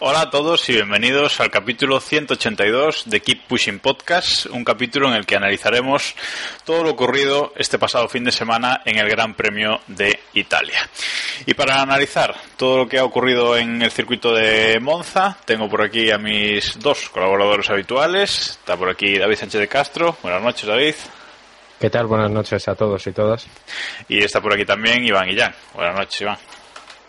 Hola a todos y bienvenidos al capítulo 182 de Keep Pushing Podcast, un capítulo en el que analizaremos todo lo ocurrido este pasado fin de semana en el Gran Premio de Italia. Y para analizar todo lo que ha ocurrido en el circuito de Monza, tengo por aquí a mis dos colaboradores habituales. Está por aquí David Sánchez de Castro. Buenas noches, David. ¿Qué tal? Buenas noches a todos y todas. Y está por aquí también Iván Guillán. Buenas noches, Iván.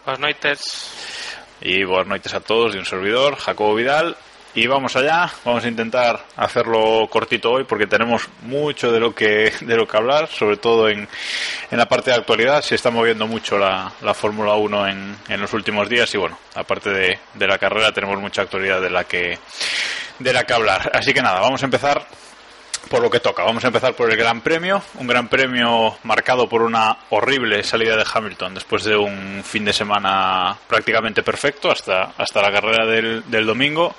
Buenas noches. Y buenas noches a todos de un servidor, Jacobo Vidal. Y vamos allá, vamos a intentar hacerlo cortito hoy porque tenemos mucho de lo que, de lo que hablar, sobre todo en, en la parte de actualidad. Se está moviendo mucho la, la Fórmula 1 en, en los últimos días y bueno, aparte de, de la carrera tenemos mucha actualidad de la que, de la que hablar. Así que nada, vamos a empezar por lo que toca. Vamos a empezar por el Gran Premio, un Gran Premio marcado por una horrible salida de Hamilton después de un fin de semana prácticamente perfecto hasta, hasta la carrera del, domingo.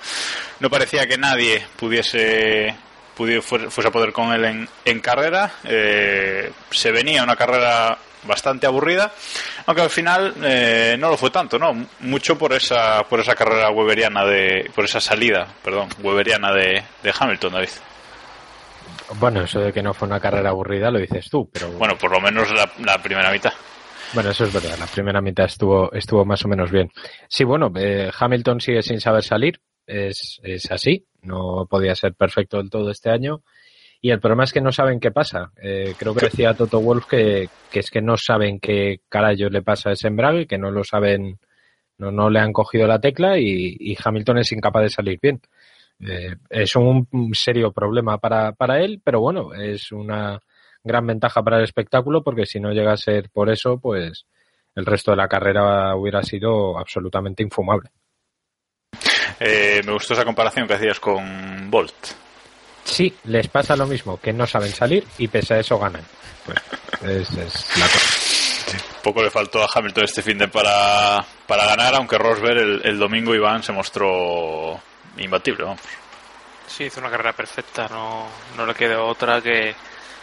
No parecía que nadie pudiese pudiese, fuese a poder con él en, en carrera. Eh, se venía una carrera bastante aburrida, aunque al final eh, no lo fue tanto, ¿no? Mucho por esa por esa carrera weberiana de por esa salida, perdón, weberiana de, de Hamilton, David. Bueno, eso de que no fue una carrera aburrida lo dices tú, pero... Bueno, por lo menos la, la primera mitad. Bueno, eso es verdad, la primera mitad estuvo, estuvo más o menos bien. Sí, bueno, eh, Hamilton sigue sin saber salir, es, es así, no podía ser perfecto del todo este año. Y el problema es que no saben qué pasa. Eh, creo que decía Toto Wolf que, que es que no saben qué carajo le pasa a ese embrague, que no lo saben, no, no le han cogido la tecla y, y Hamilton es incapaz de salir bien. Eh, es un serio problema para, para él, pero bueno, es una gran ventaja para el espectáculo porque si no llega a ser por eso, pues el resto de la carrera hubiera sido absolutamente infumable. Eh, me gustó esa comparación que hacías con Bolt. Sí, les pasa lo mismo, que no saben salir y pese a eso ganan. Pues, es, es la cosa. Poco le faltó a Hamilton este fin de para, para ganar, aunque Rosberg el, el domingo Iván se mostró imbatible, vamos. Sí, hizo una carrera perfecta, no, no le quedó otra que,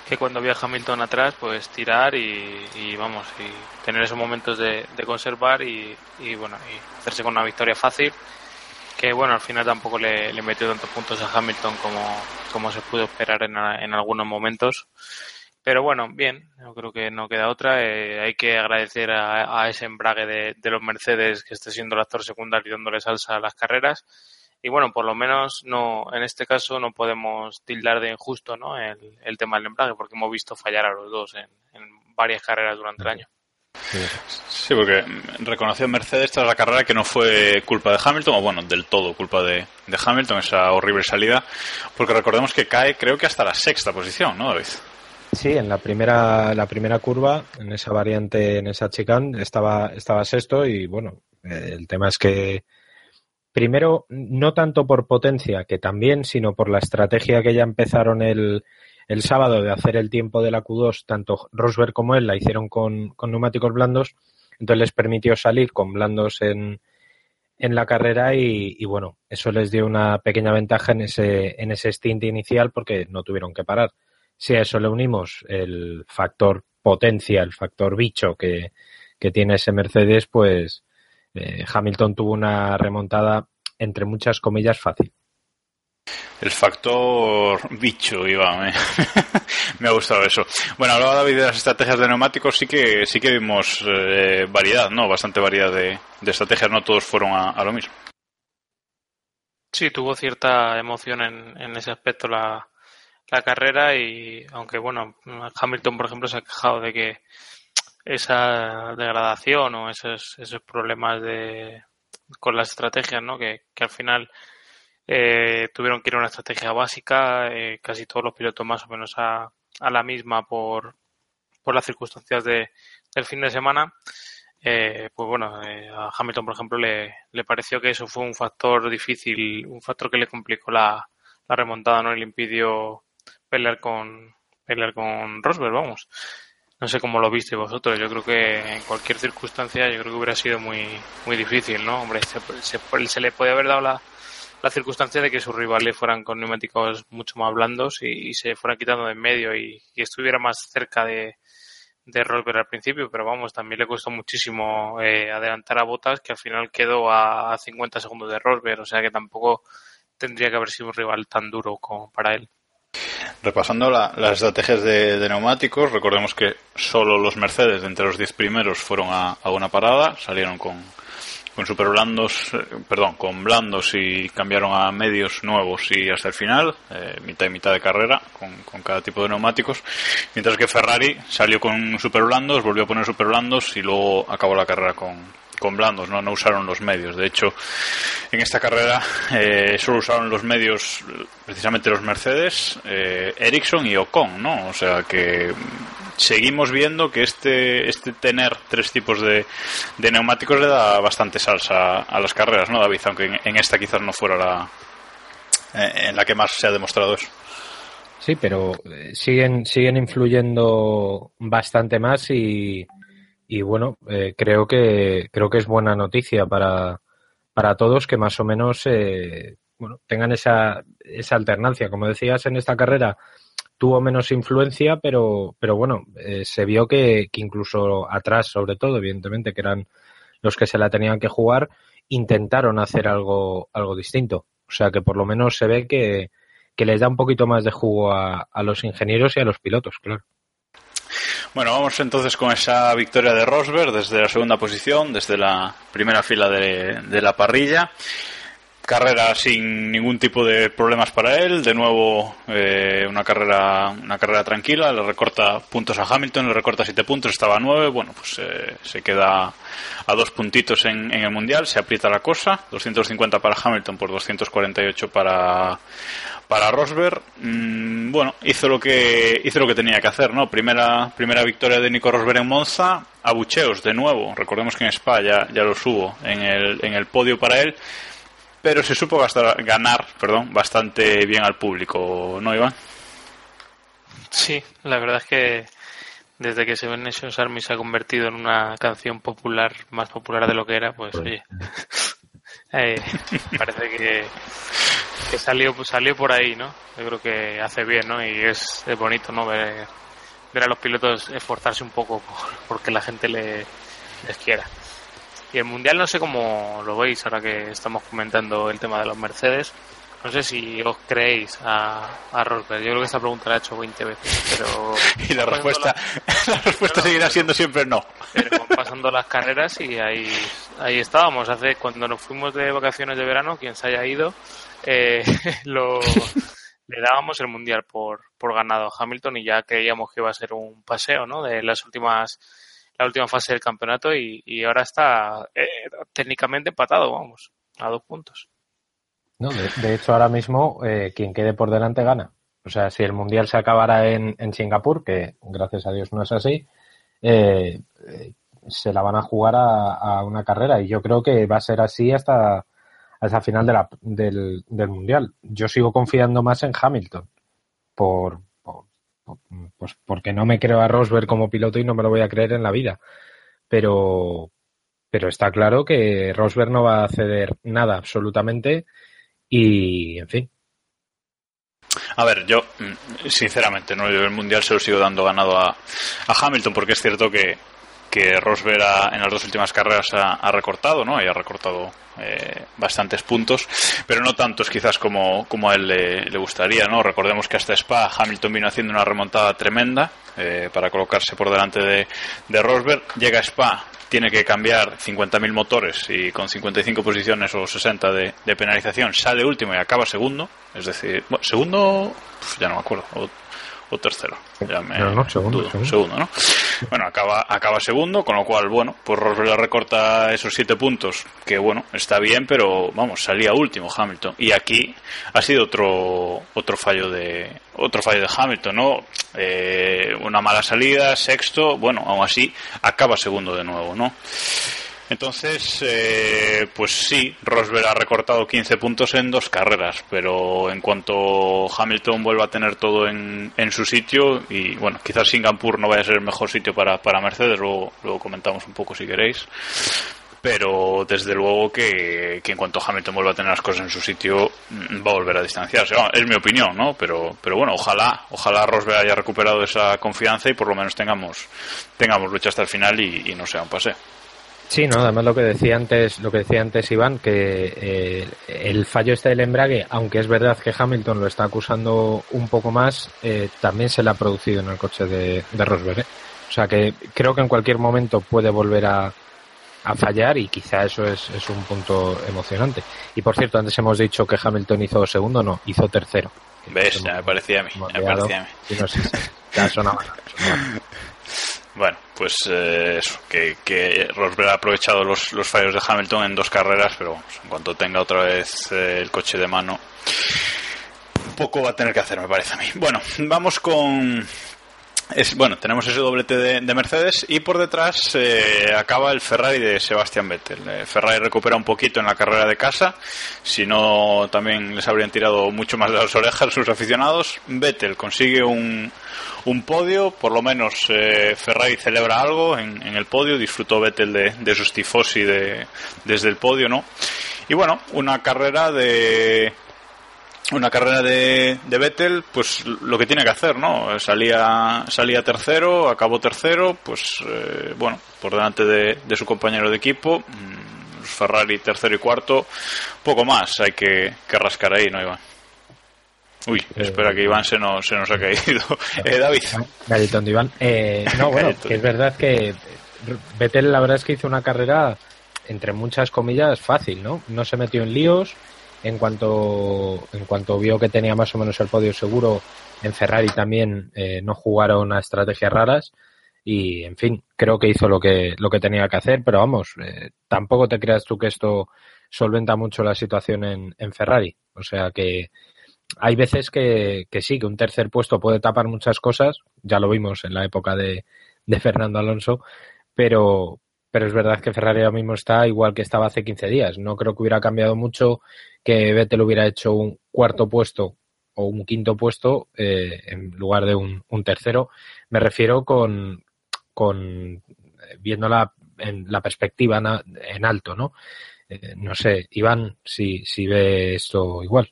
que cuando había Hamilton atrás, pues tirar y, y vamos, y tener esos momentos de, de conservar y, y, bueno, y hacerse con una victoria fácil, que bueno, al final tampoco le, le metió tantos puntos a Hamilton como, como se pudo esperar en, en algunos momentos. Pero bueno, bien, yo creo que no queda otra. Eh, hay que agradecer a, a ese embrague de, de los Mercedes que esté siendo el actor secundario dándole salsa a las carreras y bueno, por lo menos no, en este caso no podemos tildar de injusto ¿no? el, el tema del embrague, porque hemos visto fallar a los dos en, en varias carreras durante el año. Sí, porque reconoció Mercedes tras la carrera que no fue culpa de Hamilton, o bueno, del todo culpa de, de Hamilton, esa horrible salida, porque recordemos que cae creo que hasta la sexta posición, ¿no, David? Sí, en la primera, la primera curva, en esa variante, en esa chicane, estaba, estaba sexto y bueno, el tema es que primero, no tanto por potencia, que también, sino por la estrategia que ya empezaron el, el sábado de hacer el tiempo de la Q2, tanto Rosberg como él la hicieron con, neumáticos blandos, entonces les permitió salir con blandos en, en la carrera y, y, bueno, eso les dio una pequeña ventaja en ese, en ese stint inicial porque no tuvieron que parar. Si a eso le unimos el factor potencia, el factor bicho que, que tiene ese Mercedes, pues eh, Hamilton tuvo una remontada entre muchas comillas fácil. El factor bicho, Iván. Me ha gustado eso. Bueno, hablaba David de las estrategias de neumáticos. Sí que sí que vimos eh, variedad, ¿no? Bastante variedad de, estrategias. No todos fueron a, lo mismo. Sí, tuvo cierta emoción en, en ese aspecto la, la carrera y aunque bueno, Hamilton por ejemplo se ha quejado de que esa degradación o esos, esos problemas de con las estrategias, ¿no? Que, que al final eh, tuvieron que ir a una estrategia básica, eh, casi todos los pilotos más o menos a, a la misma por, por las circunstancias de, del fin de semana. Eh, pues bueno, a Hamilton, por ejemplo, le, le pareció que eso fue un factor difícil, un factor que le complicó la, la remontada, ¿no? Y le impidió pelear con, pelear con Rosberg, vamos. No sé cómo lo viste vosotros. Yo creo que en cualquier circunstancia, yo creo que hubiera sido muy, muy difícil, ¿no? Hombre, se, le puede haber dado la, la circunstancia de que sus rivales fueran con neumáticos mucho más blandos y, se fueran quitando de en medio y, estuviera más cerca de, de Rosberg al principio, pero vamos, también le costó muchísimo eh, adelantar a Botas, que al final quedó a, a 50 segundos de Rosberg, o sea que tampoco tendría que haber sido un rival tan duro como para él. Repasando las estrategias de, neumáticos, recordemos que solo los Mercedes, de entre los 10 primeros, fueron a, una parada, salieron con, con super blandos, eh, perdón, con blandos y cambiaron a medios nuevos y hasta el final, eh, mitad y mitad de carrera, con, con, cada tipo de neumáticos, mientras que Ferrari salió con super blandos, volvió a poner super blandos y luego acabó la carrera con, con blandos, ¿no? no usaron los medios. De hecho, en esta carrera eh, solo usaron los medios precisamente los Mercedes, eh, Ericsson y Ocon, ¿no? O sea que seguimos viendo que este, este tener tres tipos de, de neumáticos le da bastante salsa a las carreras, ¿no, David? Aunque en, esta quizás no fuera la eh, en la que más se ha demostrado eso. Sí, pero eh, siguen, siguen influyendo bastante más y, y bueno, eh, creo que creo que es buena noticia para, para todos que más o menos eh, bueno, tengan esa, esa alternancia. Como decías, en esta carrera tuvo menos influencia, pero, pero bueno, eh, se vio que, que, incluso atrás, sobre todo, evidentemente, que eran los que se la tenían que jugar, intentaron hacer algo, algo distinto. O sea que por lo menos se ve que, que les da un poquito más de jugo a, a los ingenieros y a los pilotos, claro. Bueno, vamos entonces con esa victoria de Rosberg desde la segunda posición, desde la primera fila de, de la parrilla carrera sin ningún tipo de problemas para él. De nuevo eh, una carrera una carrera tranquila. Le recorta puntos a Hamilton le recorta siete puntos estaba a nueve. Bueno pues eh, se queda a dos puntitos en, en, el mundial se aprieta la cosa. 250 para Hamilton por 248 para para Rosberg, mm, bueno, hizo lo que hizo lo que tenía que hacer, ¿no? Primera primera victoria de Nico Rosberg en Monza, abucheos de nuevo. Recordemos que en Spa ya, ya lo subo en el, en el podio para él, pero se supo gastar, ganar, perdón, bastante bien al público, ¿no, Iván? Sí, la verdad es que desde que Seven Nations Army se ha convertido en una canción popular, más popular de lo que era, pues, pues. oye, eh, parece que que salió salió por ahí, ¿no? Yo creo que hace bien, ¿no? Y es, bonito, ¿no? Ver, ver, a los pilotos esforzarse un poco por, porque la gente le, les quiera. Y el mundial no sé cómo lo veis ahora que estamos comentando el tema de los Mercedes. No sé si os creéis a, a Rosberg. Yo creo que esta pregunta la he hecho 20 veces, pero... y la respuesta, la, respuesta seguirá siendo siempre no. Pero pasando las carreras y ahí, ahí estábamos. Hace cuando nos fuimos de vacaciones de verano, quien se haya ido, eh, lo, le dábamos el mundial por, por ganado a Hamilton y ya creíamos que iba a ser un paseo, ¿no? De las últimas, la última fase del campeonato y, ahora está eh, técnicamente empatado, vamos, a dos puntos. No, de, hecho ahora mismo eh, quien quede por delante gana. O sea, si el mundial se acabara en, Singapur, que gracias a Dios no es así, eh, se la van a jugar a, una carrera y yo creo que va a ser así hasta hasta final de la, del Mundial. Yo sigo confiando más en Hamilton por, pues porque no me creo a Rosberg como piloto y no me lo voy a creer en la vida. Pero, pero está claro que Rosberg no va a ceder nada absolutamente y, en fin. A ver, yo, sinceramente, ¿no? el Mundial se lo sigo dando ganado a, a Hamilton porque es cierto que que Rosberg ha- en las dos últimas carreras ha, recortado, ¿no? Y ha recortado eh, bastantes puntos, pero no tantos quizás como, como a él le, le gustaría, ¿no? Recordemos que hasta Spa Hamilton vino haciendo una remontada tremenda eh, para colocarse por delante de, de Rosberg. Llega Spa, tiene que cambiar 50.000 motores y con 55 posiciones o 60 de, de penalización sale último y acaba segundo. Es decir, bueno, segundo, uf, ya no me acuerdo, o, o tercero. Ya me No, no, segundo, dudo. segundo. Segundo, ¿no? Bueno, acaba, acaba segundo, con lo cual, bueno, pues Rosberg recorta esos siete puntos, que bueno, está bien, pero vamos, salía último Hamilton. Y aquí ha sido otro, otro fallo de, otro fallo de Hamilton, ¿no? Eh, una mala salida, sexto, bueno, aún así, acaba segundo de nuevo, ¿no? Entonces, eh, pues sí, Rosberg ha recortado 15 puntos en dos carreras, pero en cuanto Hamilton vuelva a tener todo en, en su sitio, y bueno, quizás Singapur no vaya a ser el mejor sitio para, para Mercedes, luego, luego comentamos un poco si queréis, pero desde luego que, que en cuanto Hamilton vuelva a tener las cosas en su sitio, mm, va a volver a distanciarse. Es mi opinión, ¿no? Pero, pero bueno, ojalá, ojalá Rosberg haya recuperado esa confianza y por lo menos tengamos, tengamos lucha hasta el final y, y no sea un paseo. Sí, no, además lo que decía antes, lo que decía antes Iván, que eh, el fallo este del embrague, aunque es verdad que Hamilton lo está acusando un poco más, eh, también se le ha producido en el coche de, de Rosberg. ¿eh? O sea que creo que en cualquier momento puede volver a, a fallar y quizá eso es, es un punto emocionante. Y por cierto, antes hemos dicho que Hamilton hizo segundo, no, hizo tercero. ¿Ves? Ya me parecía a mí. Ya me parecía a mí. y no sé, ya sonaba, sonaba. Bueno, pues eh, eso, que, que Rosberg ha aprovechado los, los fallos de Hamilton en dos carreras, pero vamos, en cuanto tenga otra vez eh, el coche de mano, poco va a tener que hacer, me parece a mí. Bueno, vamos con. Es, bueno, tenemos ese doblete de, de Mercedes y por detrás eh, acaba el Ferrari de Sebastián Vettel. Eh, Ferrari recupera un poquito en la carrera de casa, si no también les habrían tirado mucho más de las orejas sus aficionados. Vettel consigue un, un podio, por lo menos eh, Ferrari celebra algo en, el podio, disfrutó Vettel de, de sus tifosi de, desde el podio, ¿no? Y bueno, una carrera de una carrera de, de Vettel, pues lo que tiene que hacer, ¿no? Salía, salía tercero, acabó tercero, pues eh, bueno, por delante de, de su compañero de equipo, mm, Ferrari tercero y cuarto, poco más hay que, que rascar ahí, ¿no, Iván? Uy, espera que Iván se nos, se nos ha caído. Eh, David. Galletón de Iván. Eh, no, bueno, que es verdad que Vettel la verdad es que hizo una carrera entre muchas comillas fácil, ¿no? No se metió en líos. En cuanto, en cuanto vio que tenía más o menos el podio seguro, en Ferrari también eh, no jugaron a estrategias raras. Y, en fin, creo que hizo lo que, lo que tenía que hacer, pero vamos, eh, tampoco te creas tú que esto solventa mucho la situación en, en Ferrari. O sea que, hay veces que, que sí, que un tercer puesto puede tapar muchas cosas, ya lo vimos en la época de, de Fernando Alonso, pero, pero es verdad que Ferrari ahora mismo está igual que estaba hace 15 días. No creo que hubiera cambiado mucho que Vettel hubiera hecho un cuarto puesto o un quinto puesto eh, en lugar de un, un tercero. Me refiero con, con eh, viéndola en la perspectiva en alto, ¿no? Eh, no sé, Iván, si, si ve esto igual.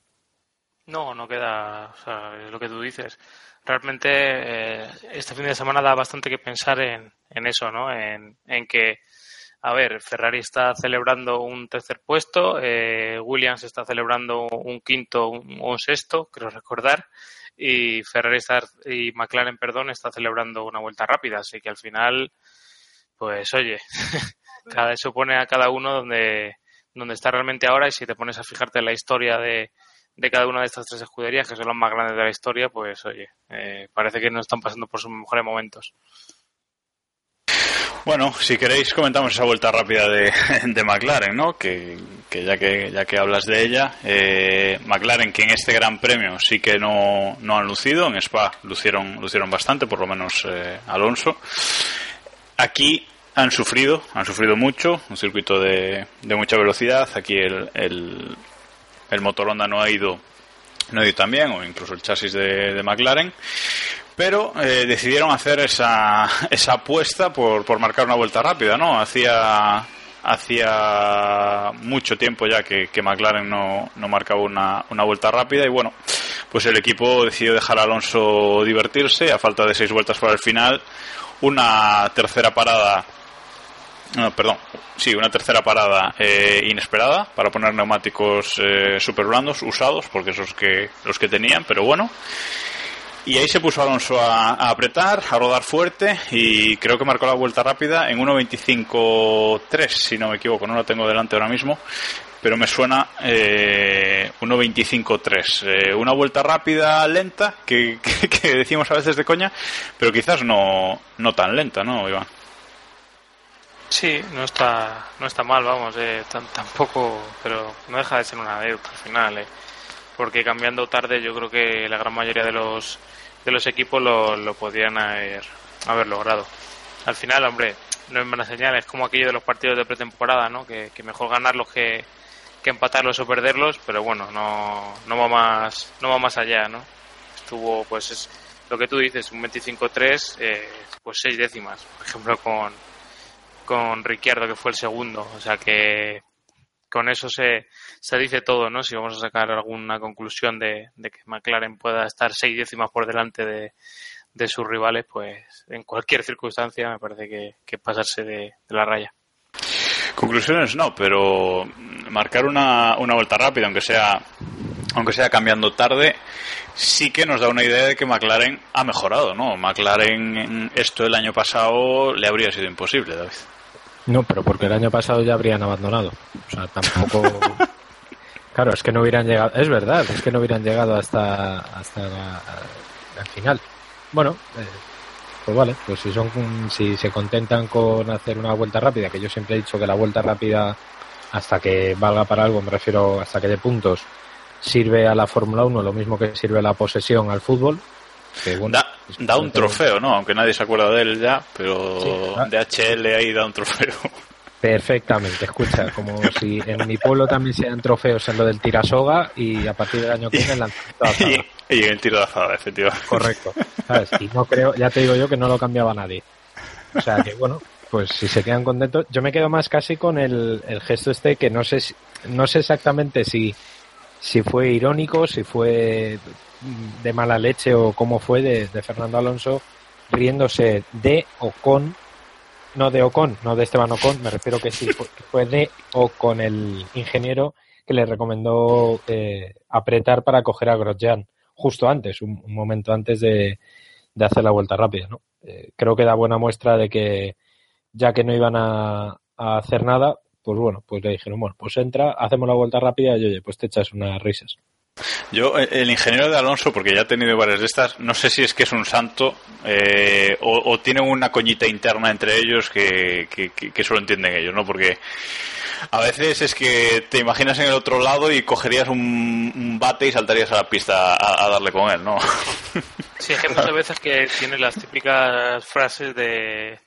No, no queda, o sea, es lo que tú dices. Realmente este fin de semana da bastante que pensar en, en eso, ¿no? En, en que, a ver, Ferrari está celebrando un tercer puesto, eh, Williams está celebrando un quinto o un, sexto, creo recordar, y Ferrari está, y McLaren, perdón, está celebrando una vuelta rápida, así que al final, pues oye, cada eso pone a cada uno donde, donde está realmente ahora y si te pones a fijarte en la historia de, de cada una de estas tres escuderías, que son las más grandes de la historia, pues oye, eh, parece que no están pasando por sus mejores momentos. Bueno, si queréis comentamos esa vuelta rápida de, de McLaren, ¿no? Que, que ya que ya que hablas de ella, eh, McLaren que en este Gran Premio sí que no, no han lucido, en Spa lucieron lucieron bastante, por lo menos eh, Alonso. Aquí han sufrido, han sufrido mucho, un circuito de, de mucha velocidad. Aquí el, el, el motor Honda no ha ido no ha ido tan bien, o incluso el chasis de, de McLaren pero eh, decidieron hacer esa, esa apuesta por, por marcar una vuelta rápida, ¿no? Hacía, hacía mucho tiempo ya que, que McLaren no, no marcaba una, una vuelta rápida y bueno, pues el equipo decidió dejar a Alonso divertirse a falta de seis vueltas para el final. Una tercera parada no, perdón, sí, una tercera parada eh, inesperada para poner neumáticos eh, super blandos usados, porque esos que los que tenían, pero bueno. Y ahí se puso Alonso a, apretar, a rodar fuerte y creo que marcó la vuelta rápida en 1.25.3, si no me equivoco, no lo tengo delante ahora mismo, pero me suena eh, 1.25.3. Eh, una vuelta rápida, lenta, que, que, que, decimos a veces de coña, pero quizás no, no tan lenta, ¿no, Iván? Sí, no está, no está mal, vamos, eh, tampoco, pero no deja de ser una deuda al final, eh, porque cambiando tarde yo creo que la gran mayoría de los, de los equipos lo, lo podrían haber, haber logrado. Al final, hombre, no es buena señal, es como aquello de los partidos de pretemporada, ¿no? Que, que mejor ganarlos que, que empatarlos o perderlos, pero bueno, no, no va más, no va más allá, ¿no? Estuvo, pues, es lo que tú dices, un 25-3, eh, pues seis décimas, por ejemplo, con, con Ricciardo, que fue el segundo, o sea que con eso se, se dice todo, ¿no? Si vamos a sacar alguna conclusión de, que McLaren pueda estar seis décimas por delante de, de sus rivales, pues en cualquier circunstancia me parece que, que pasarse de, de la raya. Conclusiones no, pero marcar una, una vuelta rápida, aunque sea aunque sea cambiando tarde, sí que nos da una idea de que McLaren ha mejorado, ¿no? McLaren esto el año pasado le habría sido imposible, David. No, pero porque el año pasado ya habrían abandonado. O sea, tampoco. claro, es que no hubieran llegado. Es verdad, es que no hubieran llegado hasta hasta la, el final. Bueno, eh, pues vale, pues si son si se contentan con hacer una vuelta rápida, que yo siempre he dicho que la vuelta rápida hasta que valga para algo, me refiero hasta que de puntos sirve a la Fórmula 1 lo mismo que sirve la posesión al fútbol. Que, bueno, da, da, un trofeo, ¿no? Aunque nadie se acuerda de él ya, pero sí, DHL ahí da un trofeo. Perfectamente, escucha, como si en mi pueblo también se dan trofeos en lo del tirasoga y a partir del año que viene la y, y en el tiro de azada, efectivamente. Correcto, ¿sabes? Y no creo, ya te digo yo que no lo cambiaba nadie. O sea que bueno, pues si se quedan contentos, yo me quedo más casi con el, el gesto este que no sé, no sé exactamente si si fue irónico, si fue de mala leche o cómo fue de, de Fernando Alonso riéndose de o con, no de Ocon, no de Esteban Ocon, me refiero que sí, fue de o con el ingeniero que le recomendó eh, apretar para coger a Grosjean justo antes, un, un momento antes de, de, hacer la vuelta rápida. ¿no? Eh, creo que da buena muestra de que ya que no iban a, a hacer nada, pues bueno, pues le dijeron, bueno, pues entra, hacemos la vuelta rápida y oye, pues te echas unas risas. Yo, el ingeniero de Alonso, porque ya he tenido varias de estas, no sé si es que es un santo eh, o, o, tiene una coñita interna entre ellos que, que, que, solo entienden ellos, ¿no? Porque a veces es que te imaginas en el otro lado y cogerías un, un bate y saltarías a la pista a, a, darle con él, ¿no? Sí, es que muchas veces que tiene las típicas frases de,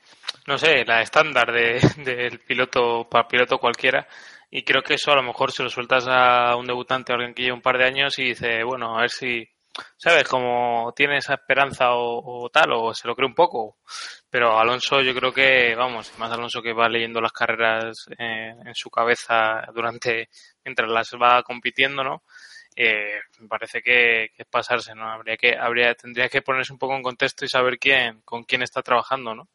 no sé, la estándar de, del piloto para piloto cualquiera y creo que eso a lo mejor se lo sueltas a un debutante o alguien que lleva un par de años y dice, bueno, a ver si, ¿sabes? Como tiene esa esperanza o, o, tal, o se lo cree un poco. Pero Alonso yo creo que, vamos, más Alonso que va leyendo las carreras en su cabeza durante, mientras las va compitiendo, ¿no? Eh, me parece que, que, es pasarse, ¿no? Habría que, habría, tendría que ponerse un poco en contexto y saber quién, con quién está trabajando, ¿no?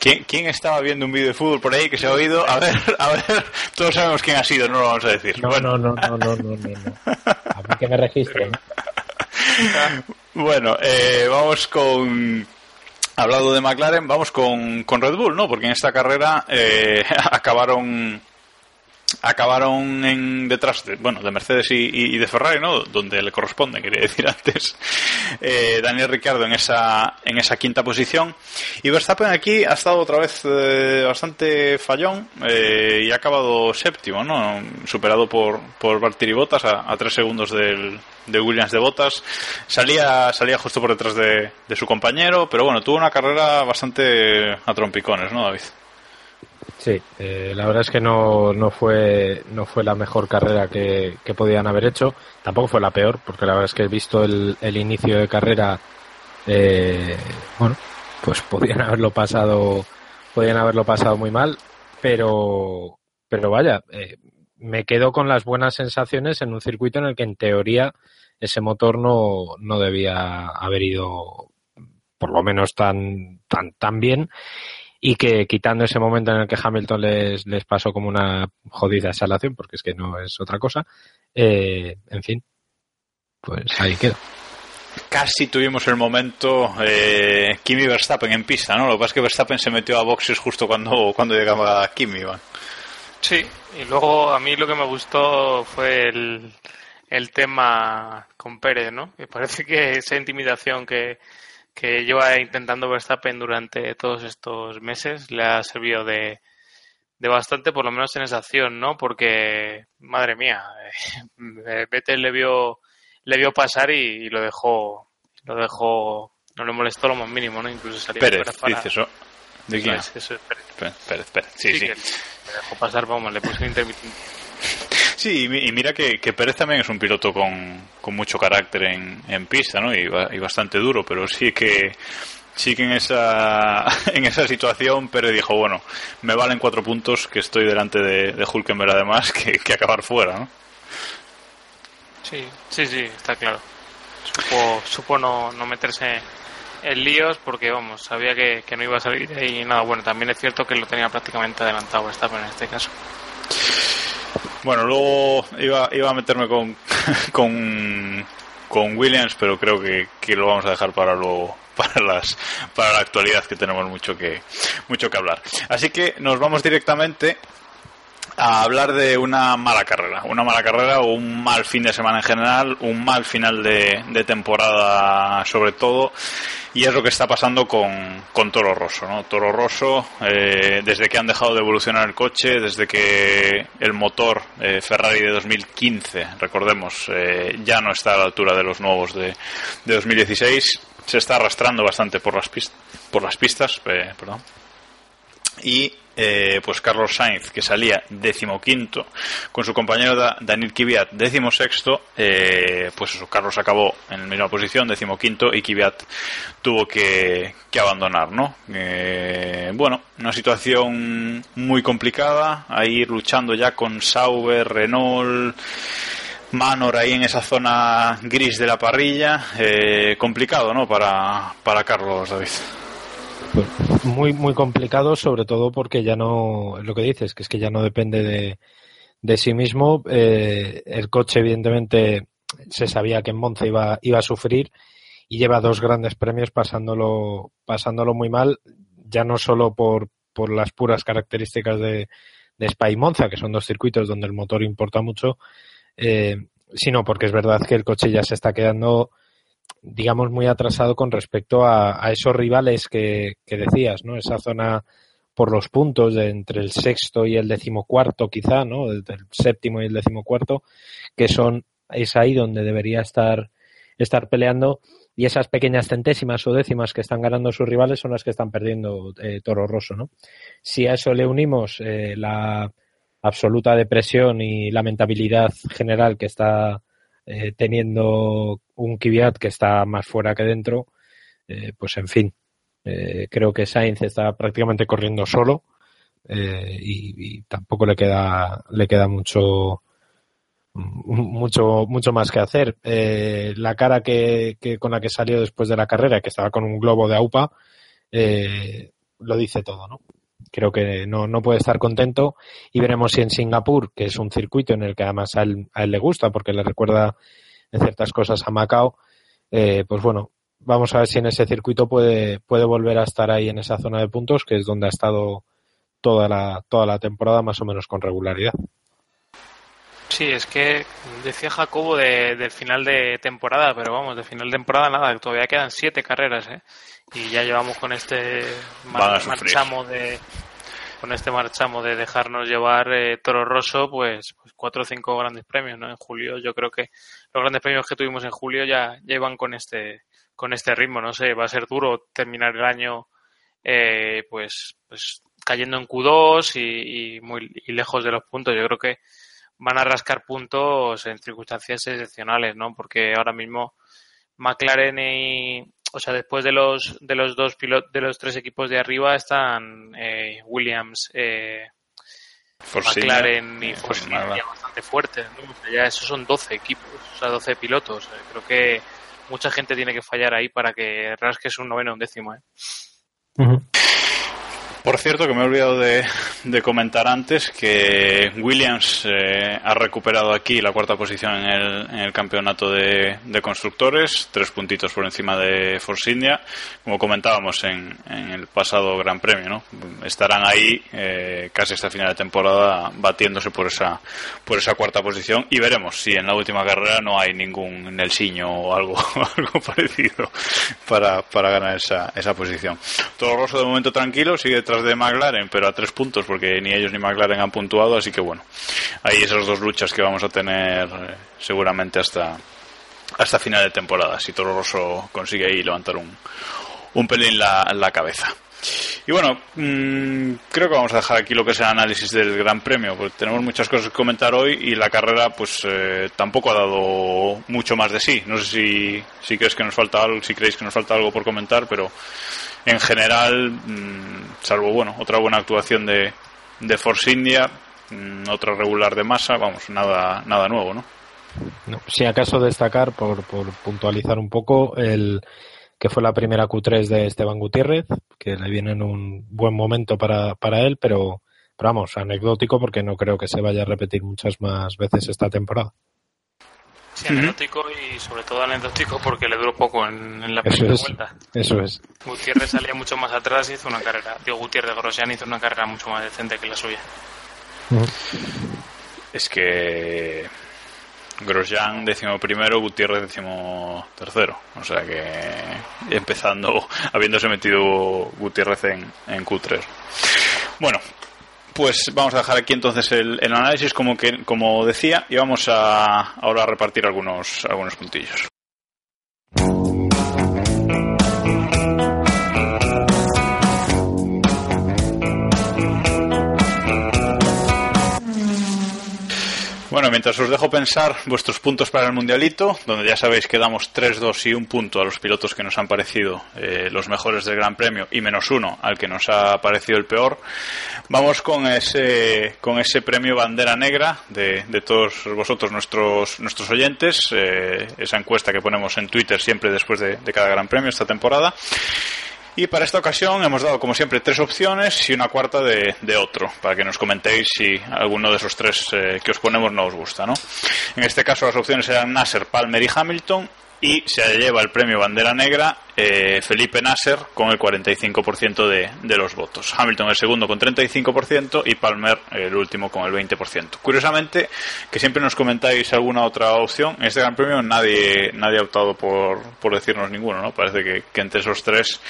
¿Quién, ¿Quién, estaba viendo un vídeo de fútbol por ahí que se ha oído? A ver, a ver, todos sabemos quién ha sido, no lo vamos a decir. No, bueno. no, no, no, no, no, no. A mí que me registren. bueno, eh, vamos con... Hablado de McLaren, vamos con, con Red Bull, ¿no? Porque en esta carrera eh, acabaron acabaron en detrás de, bueno, de Mercedes y, y, de Ferrari, ¿no? Donde le corresponde, quería decir antes, eh, Daniel Ricciardo en esa, en esa quinta posición. Y Verstappen aquí ha estado otra vez eh, bastante fallón eh, y ha acabado séptimo, ¿no? Superado por, por Valtteri Bottas a, tres segundos del, de Williams de Bottas. Salía, salía justo por detrás de, de su compañero, pero bueno, tuvo una carrera bastante a trompicones, ¿no, David? Sí, eh, la verdad es que no, no, fue, no fue la mejor carrera que, que, podían haber hecho. Tampoco fue la peor, porque la verdad es que he visto el, el inicio de carrera, eh, bueno, pues podían haberlo pasado, podían haberlo pasado muy mal, pero, pero vaya, eh, me quedo con las buenas sensaciones en un circuito en el que en teoría ese motor no, no debía haber ido por lo menos tan, tan, tan bien y que quitando ese momento en el que Hamilton les, les pasó como una jodida salación, porque es que no es otra cosa, eh, en fin, pues ahí queda. Casi tuvimos el momento eh, Kimi Verstappen en pista, ¿no? Lo que pasa es que Verstappen se metió a boxes justo cuando, cuando llegaba Kimi, Iván. Sí, y luego a mí lo que me gustó fue el, el tema con Pérez, ¿no? Me parece que esa intimidación que, que lleva intentando Verstappen durante todos estos meses le ha servido de, de bastante, por lo menos en esa acción, ¿no? Porque, madre mía, eh, Vettel le vio, le vio pasar y, lo dejó, lo dejó, no le molestó lo más mínimo, ¿no? Incluso salió Pérez, para... dice eso. ¿De quién? Eso, eso es Pérez. Pérez, Pérez, Sí, sí. que le dejó pasar, vamos, le puso un intermitente. Sí, y mi- y mira que, que Pérez también es un piloto con, con mucho carácter en, en pista, ¿no? Y, ba- y bastante duro, pero sí que sí que en esa en esa situación Pérez dijo, bueno, me valen cuatro puntos que estoy delante de, de Hulkenberg además que, que acabar fuera, ¿no? Sí, sí, sí, está claro. Supo, supo no, no meterse en líos porque, vamos, sabía que, no iba a salir ahí nada. Bueno, también es cierto que lo tenía prácticamente adelantado Verstappen en este caso. Bueno, luego iba, iba a meterme con, con, Williams, pero creo que, que lo vamos a dejar para luego, para las, para la actualidad que tenemos mucho que, mucho que hablar. Así que nos vamos directamente a hablar de una mala carrera, una mala carrera o un mal fin de semana en general, un mal final de, de temporada sobre todo, y es lo que está pasando con, con Toro Rosso, ¿no? Toro Rosso, eh, desde que han dejado de evolucionar el coche, desde que el motor eh, Ferrari de 2015, recordemos, eh, ya no está a la altura de los nuevos de, de 2016, se está arrastrando bastante por las, por las pistas, eh, perdón. Y eh, pues Carlos Sainz que salía decimoquinto con su compañero Da- Daniel Kvyat decimosexto eh, pues eso Carlos acabó en la misma posición decimoquinto y Kvyat tuvo que, que abandonar no Eh, bueno una situación muy complicada ahí luchando ya con Sauber Renault Manor ahí en esa zona gris de la parrilla eh, complicado no para, para Carlos David Muy, muy complicado, sobre todo porque ya no, lo que dices, que es que ya no depende de, de sí mismo. Eh, el coche, evidentemente, se sabía que en Monza iba, iba a sufrir y lleva dos grandes premios pasándolo, pasándolo muy mal, ya no solo por, por las puras características de, de Spa y Monza, que son dos circuitos donde el motor importa mucho, eh, sino porque es verdad que el coche ya se está quedando digamos, muy atrasado con respecto a, esos rivales que, decías, ¿no? Esa zona por los puntos de entre el sexto y el decimocuarto, quizá, ¿no? El séptimo y el decimocuarto, que son, es ahí donde debería estar, estar peleando y esas pequeñas centésimas o décimas que están ganando sus rivales son las que están perdiendo eh, Toro Rosso, ¿no? Si a eso le unimos eh, la absoluta depresión y lamentabilidad general que está eh, teniendo un Kvyat que está más fuera que dentro, eh, pues en fin, eh, creo que Sainz está prácticamente corriendo solo y, tampoco le queda le queda mucho mucho mucho más que hacer. La cara que, con la que salió después de la carrera, que estaba con un globo de AUPA, lo dice todo, ¿no? Creo que no, no puede estar contento y veremos si en Singapur, que es un circuito en el que además a él, a él le gusta porque le recuerda en ciertas cosas a Macao, eh, pues bueno, vamos a ver si en ese circuito puede, puede volver a estar ahí en esa zona de puntos, que es donde ha estado toda la, toda la temporada más o menos con regularidad. Sí, es que decía Jacobo de, del final de temporada, pero vamos, de final de temporada nada, todavía quedan siete carreras, ¿eh? Y ya llevamos con este mar- marchamo de con este marchamo de dejarnos llevar eh, Toro Rosso, pues, pues cuatro o cinco grandes premios, ¿no? En julio, yo creo que los grandes premios que tuvimos en julio ya, iban con este con este ritmo, no sé, va a ser duro terminar el año eh, pues, pues cayendo en Q2 y, y muy y lejos de los puntos. Yo creo que van a rascar puntos en circunstancias excepcionales, ¿no? Porque ahora mismo McLaren y, o sea, después de los de los dos pilotos, de los tres equipos de arriba están eh, Williams, eh, McLaren y eh, Force pues. India bastante fuertes, ¿no? O sea, ya esos son 12 equipos, o sea, 12 pilotos. Eh, Creo que mucha gente tiene que fallar ahí para que rasques un noveno o un décimo. ¿eh? Por cierto, que me he olvidado de, comentar antes que Williams eh, ha recuperado aquí la cuarta posición en el, en campeonato de, constructores, tres puntitos por encima de Force India, como comentábamos en, el pasado Gran Premio, ¿no? Estarán ahí eh, casi hasta final de temporada batiéndose por esa por esa cuarta posición y veremos si en la última carrera no hay ningún Nelsinho o algo algo parecido para, para ganar esa, esa posición. Todo Rosso de momento tranquilo, sigue detrás de McLaren, pero a tres puntos, porque ni ellos ni McLaren han puntuado, así que bueno, hay esas dos luchas que vamos a tener eh, seguramente hasta, hasta final de temporada, si Toro Rosso consigue ahí levantar un, un pelín la, la cabeza. Y bueno, mm, creo que vamos a dejar aquí lo que es el análisis del Gran Premio, porque tenemos muchas cosas que comentar hoy y la carrera pues eh, tampoco ha dado mucho más de sí. No sé si, si crees que nos falta algo, si creéis que nos falta algo por comentar, pero en general, mm, salvo bueno, otra buena actuación de, de Force India, mm, otra regular de masa, vamos, nada, nada nuevo, ¿no? si acaso destacar, por, por puntualizar un poco, el que fue la primera Q3 de Esteban Gutiérrez, que le viene en un buen momento para, para él, pero, pero vamos, anecdótico porque no creo que se vaya a repetir muchas más veces esta temporada. Sí, anecdótico y sobre todo anecdótico porque le duró poco en, la primera vuelta. Eso es. Gutiérrez salía mucho más atrás y hizo una carrera. Digo, Gutiérrez Grosjean hizo una carrera mucho más decente que la suya. Es que Grosjean décimo primero, Gutiérrez décimo tercero. O sea que empezando, habiéndose metido Gutiérrez en, en Q3. Bueno, pues vamos a dejar aquí entonces el, análisis como que como decía y vamos a ahora a repartir algunos algunos puntillos. Bueno, mientras os dejo pensar vuestros puntos para el Mundialito, donde ya sabéis que damos 3-2 y un punto a los pilotos que nos han parecido eh, los mejores del Gran Premio y menos uno al que nos ha parecido el peor, vamos con ese, con ese premio Bandera Negra de, todos vosotros, nuestros, nuestros oyentes, eh, esa encuesta que ponemos en Twitter siempre después de cada Gran Premio esta temporada. Y para esta ocasión hemos dado, como siempre, tres opciones y una cuarta de, otro, para que nos comentéis si alguno de esos tres eh, que os ponemos no os gusta. ¿no? En este caso las opciones eran Nasser, Palmer y Hamilton y se lleva el premio Bandera Negra eh, Felipe Nasser con el 45% de, de los votos. Hamilton el segundo con 35% y Palmer el último con el 20%. Curiosamente, que siempre nos comentáis alguna otra opción, en este Gran Premio nadie, nadie ha optado por, por decirnos ninguno, ¿no? Parece que, que entre esos tres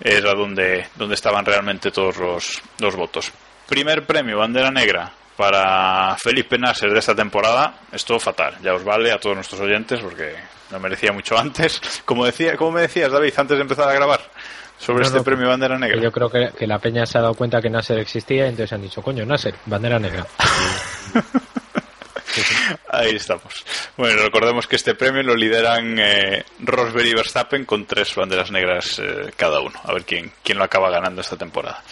era donde, donde estaban realmente todos los, los votos. Primer premio, Bandera Negra, para Felipe Nasser de esta temporada, esto fatal. Ya os vale a todos nuestros oyentes porque lo merecía mucho antes. Como, decía, como me decías, David, antes de empezar a grabar sobre este premio Bandera Negra. Yo creo que, la peña se ha dado cuenta que Nasser existía y entonces han dicho, coño, Nasser, Bandera Negra. Ahí estamos. Bueno, recordemos que este premio lo lideran eh, Rosberg y Verstappen con tres banderas negras eh, cada uno. A ver quién, quién lo acaba ganando esta temporada.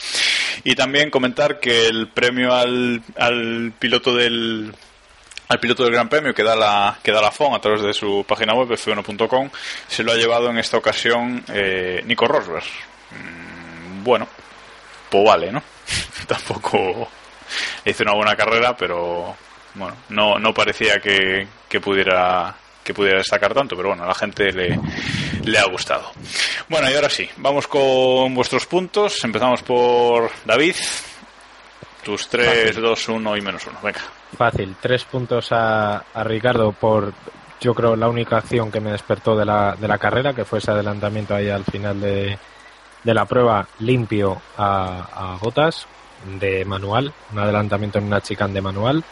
Y también comentar que el premio al, al piloto del al piloto del Gran Premio que da la que da la FON a través de su página web f1.com se lo ha llevado en esta ocasión eh, Nico Rosberg. Mm, bueno, pues vale, ¿no? Tampoco hizo una buena carrera, pero bueno, no, no parecía que, que pudiera que pudiera destacar tanto, pero bueno, a la gente le, le ha gustado. Bueno, y ahora sí, vamos con vuestros puntos. Empezamos por David. Tus 3, 2, 1 y menos 1. Venga. Fácil. Tres puntos a, a, Ricardo por, yo creo, la única acción que me despertó de la, de la carrera, que fue ese adelantamiento ahí al final de, de la prueba limpio a, a Botas de manual. Un adelantamiento en una chicane de manual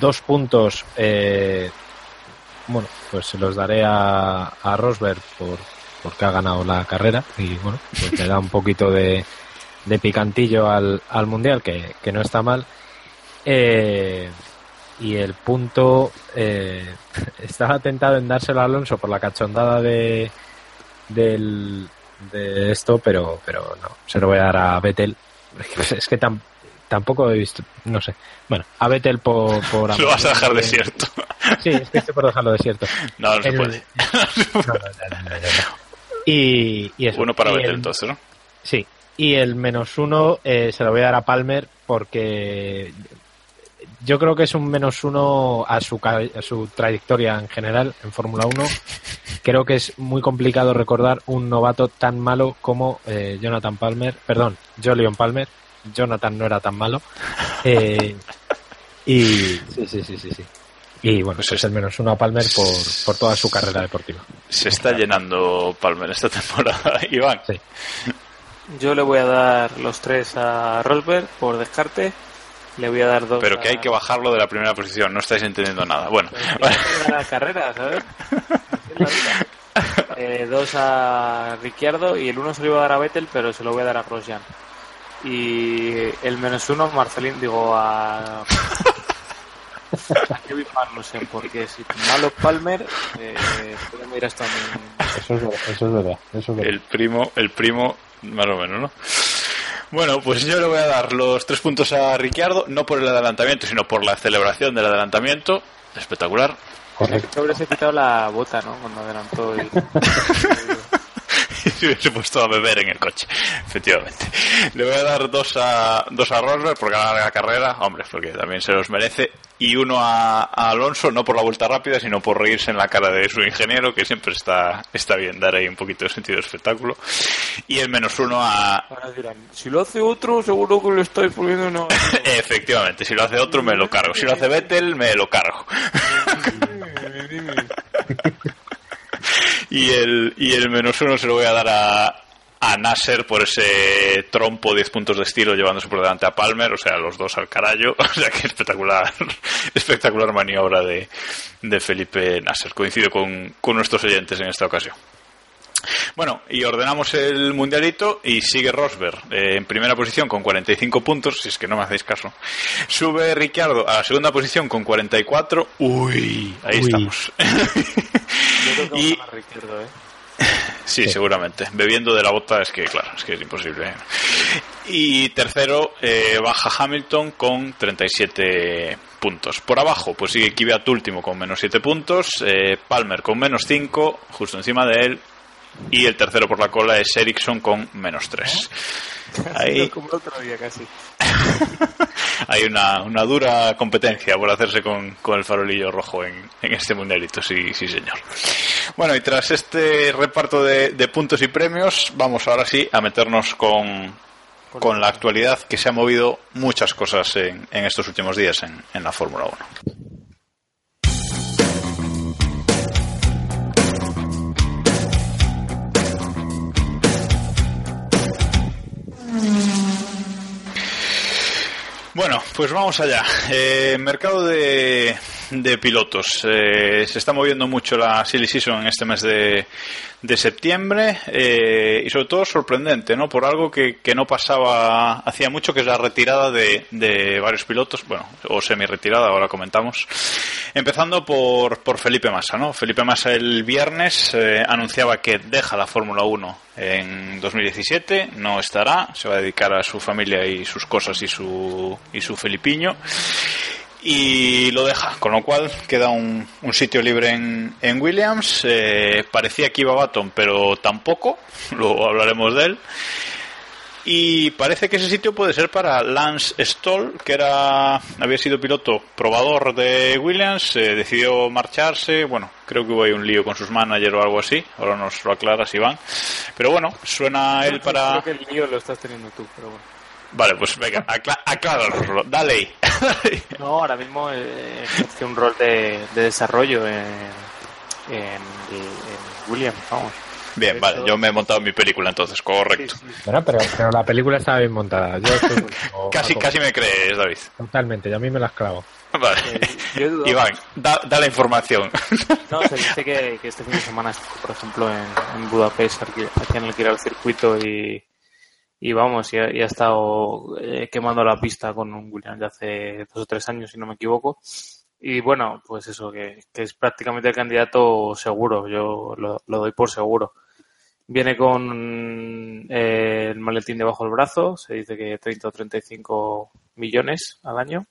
dos puntos, eh, bueno, pues se los daré a, a Rosberg por, porque ha ganado la carrera y bueno, pues le da un poquito de, de picantillo al, al mundial, que, que no está mal. Eh, y el punto eh, estaba tentado en dárselo a Alonso por la cachondada de del, de esto, pero pero no, se lo voy a dar a Vettel. Es que tan, tampoco he visto, no sé. Bueno, a Vettel por... por Lo vas a dejar desierto. Sí, es que estoy por dejarlo desierto. No, no se puede. No, no, no, no, no, no. Y, eso. Uno para Vettel el- entonces, ¿no? Sí, y el menos uno eh, se lo voy a dar a Palmer porque yo creo que es un menos uno a su, a su trayectoria en general en Fórmula 1. Creo que es muy complicado recordar un novato tan malo como eh, Jonathan Palmer, perdón, Jolion Palmer. Jonathan no era tan malo. Eh, y sí, sí, sí, sí, sí. Y bueno, pues es- el menos uno a Palmer por, por toda su carrera deportiva. Se está llenando Palmer esta temporada. Iván. Sí. Yo le voy a dar los tres a Rosberg por descarte. Le voy a dar dos. Pero que a- hay que bajarlo de la primera posición, no estáis entendiendo nada. Bueno, Pero es que hay que ganar carreras, ¿sabes? Así es la vida. Eh, dos a Ricciardo y el uno se lo iba a dar a Vettel, pero se lo voy a dar a Grosjean. Y el menos uno, Marcelín, digo a. a Kevin Magnussen, porque si malo Palmer, eh, puede mirar hasta mi. Eso es verdad, eso es verdad. Eso es verdad. el primo, el primo, más o menos, ¿no? Bueno, pues yo le voy a dar los tres puntos a Ricciardo, no por el adelantamiento, sino por la celebración del adelantamiento. Espectacular. Correcto. Que hubiese quitado la bota, ¿no? Cuando adelantó el. se hubiese puesto a beber en el coche, efectivamente. Le voy a dar dos a, dos a Rosberg por ganar la carrera, hombre, porque también se los merece, y uno a, a Alonso, no por la vuelta rápida, sino por reírse en la cara de su ingeniero, que siempre está, está bien dar ahí un poquito de sentido de espectáculo. Y el menos uno a... Dirán, si lo hace otro, seguro que lo estáis poniendo no. Efectivamente, si lo hace otro me lo cargo, si lo hace Vettel me lo cargo. Y el, y el menos uno se lo voy a dar a, a Nasser por ese trompo 10 puntos de estilo llevándose por delante a Palmer, o sea, los dos al carallo, o sea que espectacular, espectacular maniobra de, de Felipe Nasser. Coincido con, con nuestros oyentes en esta ocasión. Bueno, y ordenamos el mundialito y sigue Rosberg eh, en primera posición con 45 puntos, si es que no me hacéis caso. Sube Ricciardo a la segunda posición con 44. Uy, ahí Uy. estamos. Yo creo que Y- ¿eh? Sí, seguramente. Bebiendo de la bota es que, claro, es que es imposible. Y tercero, eh, baja Hamilton con 37 puntos. Por abajo, pues sigue Kvyat último con menos 7 puntos, eh, Palmer con menos 5, justo encima de él, y el tercero por la cola es Ericsson con menos 3. Ahí Como el otro día casi. hay una, una dura competencia por hacerse con, con el farolillo rojo en, en este mundialito, sí, sí señor. Bueno, y tras este reparto de, de puntos y premios, vamos ahora sí a meternos con, con la actualidad que se ha movido muchas cosas en, en estos últimos días en, en la Fórmula 1. Bueno, pues vamos allá. Eh, mercado de, de pilotos. Eh, se está moviendo mucho la Silly Season en este mes de, de septiembre eh, y sobre todo sorprendente, ¿no? Por algo que, que no pasaba hacía mucho, que es la retirada de, de varios pilotos, bueno, o semi-retirada, ahora comentamos. Empezando por, por Felipe Massa, ¿no? Felipe Massa el viernes eh, anunciaba que deja la Fórmula 1 en 2017, no estará, se va a dedicar a su familia y sus cosas y su, y su Felipiño y lo deja, con lo cual queda un, un sitio libre en, en Williams. Eh, parecía que iba Baton, pero tampoco, luego hablaremos de él. Y parece que ese sitio puede ser para Lance Stoll, que era había sido piloto probador de Williams, eh, decidió marcharse. Bueno, creo que hubo ahí un lío con sus managers o algo así. Ahora nos lo aclaras, Iván. Pero bueno, suena él para. Creo que el lío lo estás teniendo tú, pero bueno. Vale, pues venga, aclá- acláranoslo. Dale ahí. No, ahora mismo eh, ejerce un rol de, de desarrollo en, en, en Williams, vamos. Bien, vale, yo me he montado mi película entonces, correcto. Bueno, pero, pero la película estaba bien montada. Yo estoy Casi, casi me crees, David. Totalmente, yo a mí me las clavo. Vale. yo he dudado Iván, da, da la información. No, se dice que, que este fin de semana por ejemplo, en, en Budapest, en el que era el circuito y, y vamos, y ha, ha estado eh, quemando la pista con un Williams de hace dos o tres años, si no me equivoco. Y bueno, pues eso, que, que es prácticamente el candidato seguro, yo lo, doy por seguro. Viene con eh, el maletín debajo del brazo, se dice que 30 o 35 millones al año.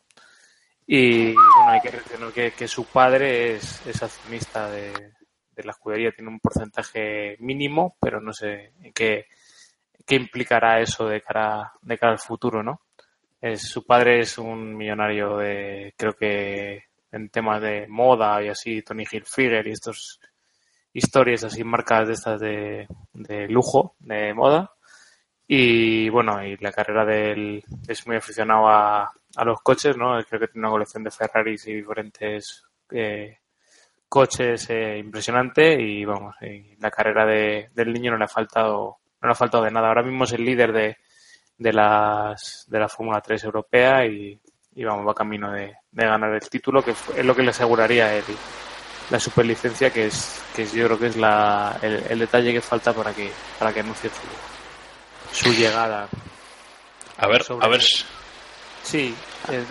Y bueno, hay que recordar que, que, su padre es, es accionista de, de, la escudería, tiene un porcentaje mínimo, pero no sé qué, qué implicará eso de cara, de cara al futuro, ¿no? Es, su padre es un millonario de, creo que en temas de moda y así, Tony Hilfiger y estos historias así, marcas de estas de, de lujo, de moda. Y bueno, y la carrera de él es muy aficionado a, a los coches, ¿no? Creo que tiene una colección de Ferraris y diferentes eh, coches eh, impresionante y vamos, y la carrera de, del niño no le ha faltado no le ha faltado de nada. Ahora mismo es el líder de, de las de la Fórmula 3 europea y, y vamos, va camino de, de, ganar el título, que es lo que le aseguraría el, la superlicencia, que es que yo creo que es la, el, el detalle que falta para que para que anuncie su, su llegada. A ver, a ver. Sí, eh,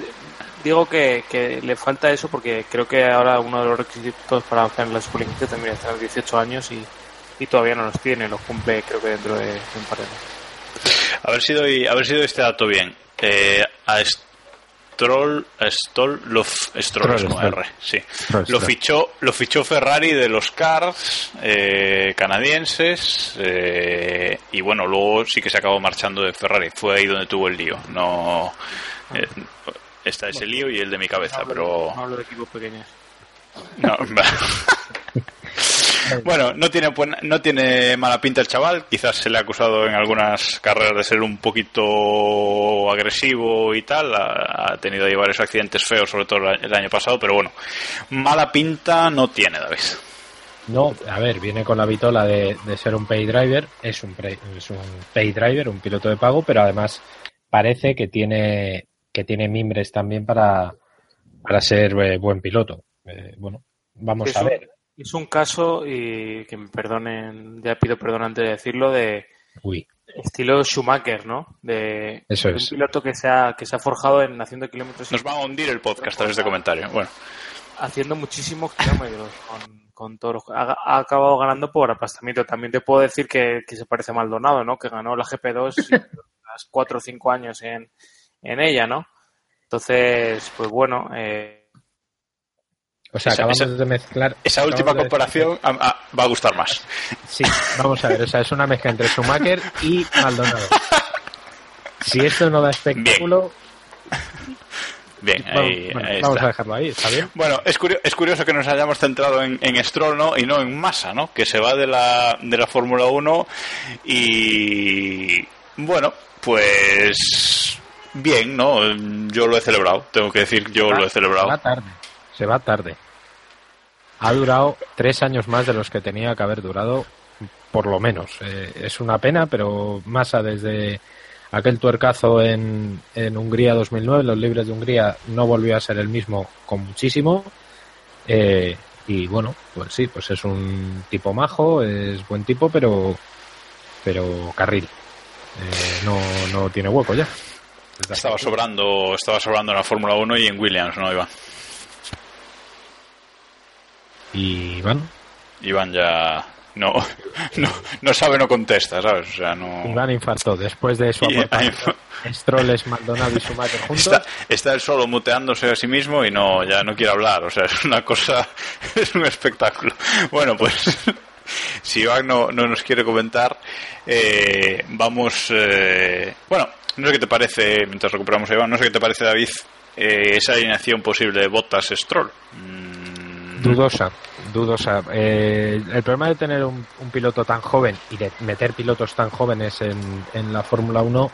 digo que, que, le falta eso porque creo que ahora uno de los requisitos para obtener la superlicencia tendría que tener 18 años y, y, todavía no los tiene, los cumple creo que dentro de, de un par de meses. A ver si doy, a ver si doy este dato bien. Eh, a Stroll, Stoll, lo, Stroll, Stroll, con R, sí. Stroll, lo fichó, lo fichó Ferrari de los cars eh, canadienses eh, y bueno, luego sí que se acabó marchando de Ferrari. Fue ahí donde tuvo el lío. No eh, está ese lío y el de mi cabeza, no hablo, pero no hablo de equipos pequeños. No, bueno, no tiene, no tiene mala pinta el chaval. Quizás se le ha acusado en algunas carreras de ser un poquito agresivo y tal. Ha, ha tenido ahí varios accidentes feos, sobre todo el año pasado. Pero bueno, mala pinta no tiene, David. No, a ver, viene con la vitola de, de ser un pay driver. Es un, pay, es un pay driver, un piloto de pago, pero además parece que tiene, que tiene mimbres también para, para ser eh, buen piloto. Eh, bueno, vamos es a ver. Es un caso, y que me perdonen, ya pido perdón antes de decirlo, de Uy. estilo Schumacher, ¿no? De, Eso de es. un piloto que se, ha, que se ha forjado en haciendo kilómetros. Nos va a hundir el podcast tras este comentario. Bueno. Haciendo muchísimos kilómetros con, con toros. Ha, ha, acabado ganando por aplastamiento. También te puedo decir que, que se parece a Maldonado, ¿no? Que ganó la GP2 las 4 o 5 años en, en ella, ¿no? Entonces, pues bueno. Eh, o sea, esa, acabamos esa, de mezclar. Esa última comparación a, a, va a gustar más. Sí, vamos a ver. O sea, es una mezcla entre Schumacher y Maldonado. Si esto no da espectáculo. Bien, ahí, bueno, ahí vamos está. a dejarlo ahí, ¿está bien? Bueno, es curioso, es curioso que nos hayamos centrado en, en, Stroll ¿no? y no en Massa, ¿no? que se va de la, de la Fórmula 1 y bueno, pues bien, ¿no? Yo lo he celebrado, tengo que decir, yo va, lo he celebrado. Va tarde, se va tarde. Ha durado tres años más de los que tenía que haber durado, por lo menos. Eh, es una pena, pero Massa desde aquel tuercazo en, en, Hungría 2009, los libres de Hungría, no volvió a ser el mismo con muchísimo. Eh, y bueno, pues sí, pues es un tipo majo, es buen tipo, pero pero carril. Eh, no, no tiene hueco ya. Estaba sobrando, estaba sobrando en la Fórmula 1 y en Williams, ¿no, Iván? Y Iván. Iván ya no, no, no sabe, no contesta, ¿sabes? O sea, no... Iván infartó después de su aportación. Stroles, Maldonado y Schumacher juntos. Está, está él solo muteándose a sí mismo y no, ya no quiere hablar. O sea, es una cosa, es un espectáculo. Bueno, pues si Iván no, no nos quiere comentar, eh, vamos. Eh, bueno, no sé qué te parece, mientras recuperamos a Iván, no sé qué te parece, David, eh, esa alineación posible de Bottas-Stroll. Dudosa, dudosa. Eh, el problema de tener un, piloto tan joven y de meter pilotos tan jóvenes en, en la Fórmula 1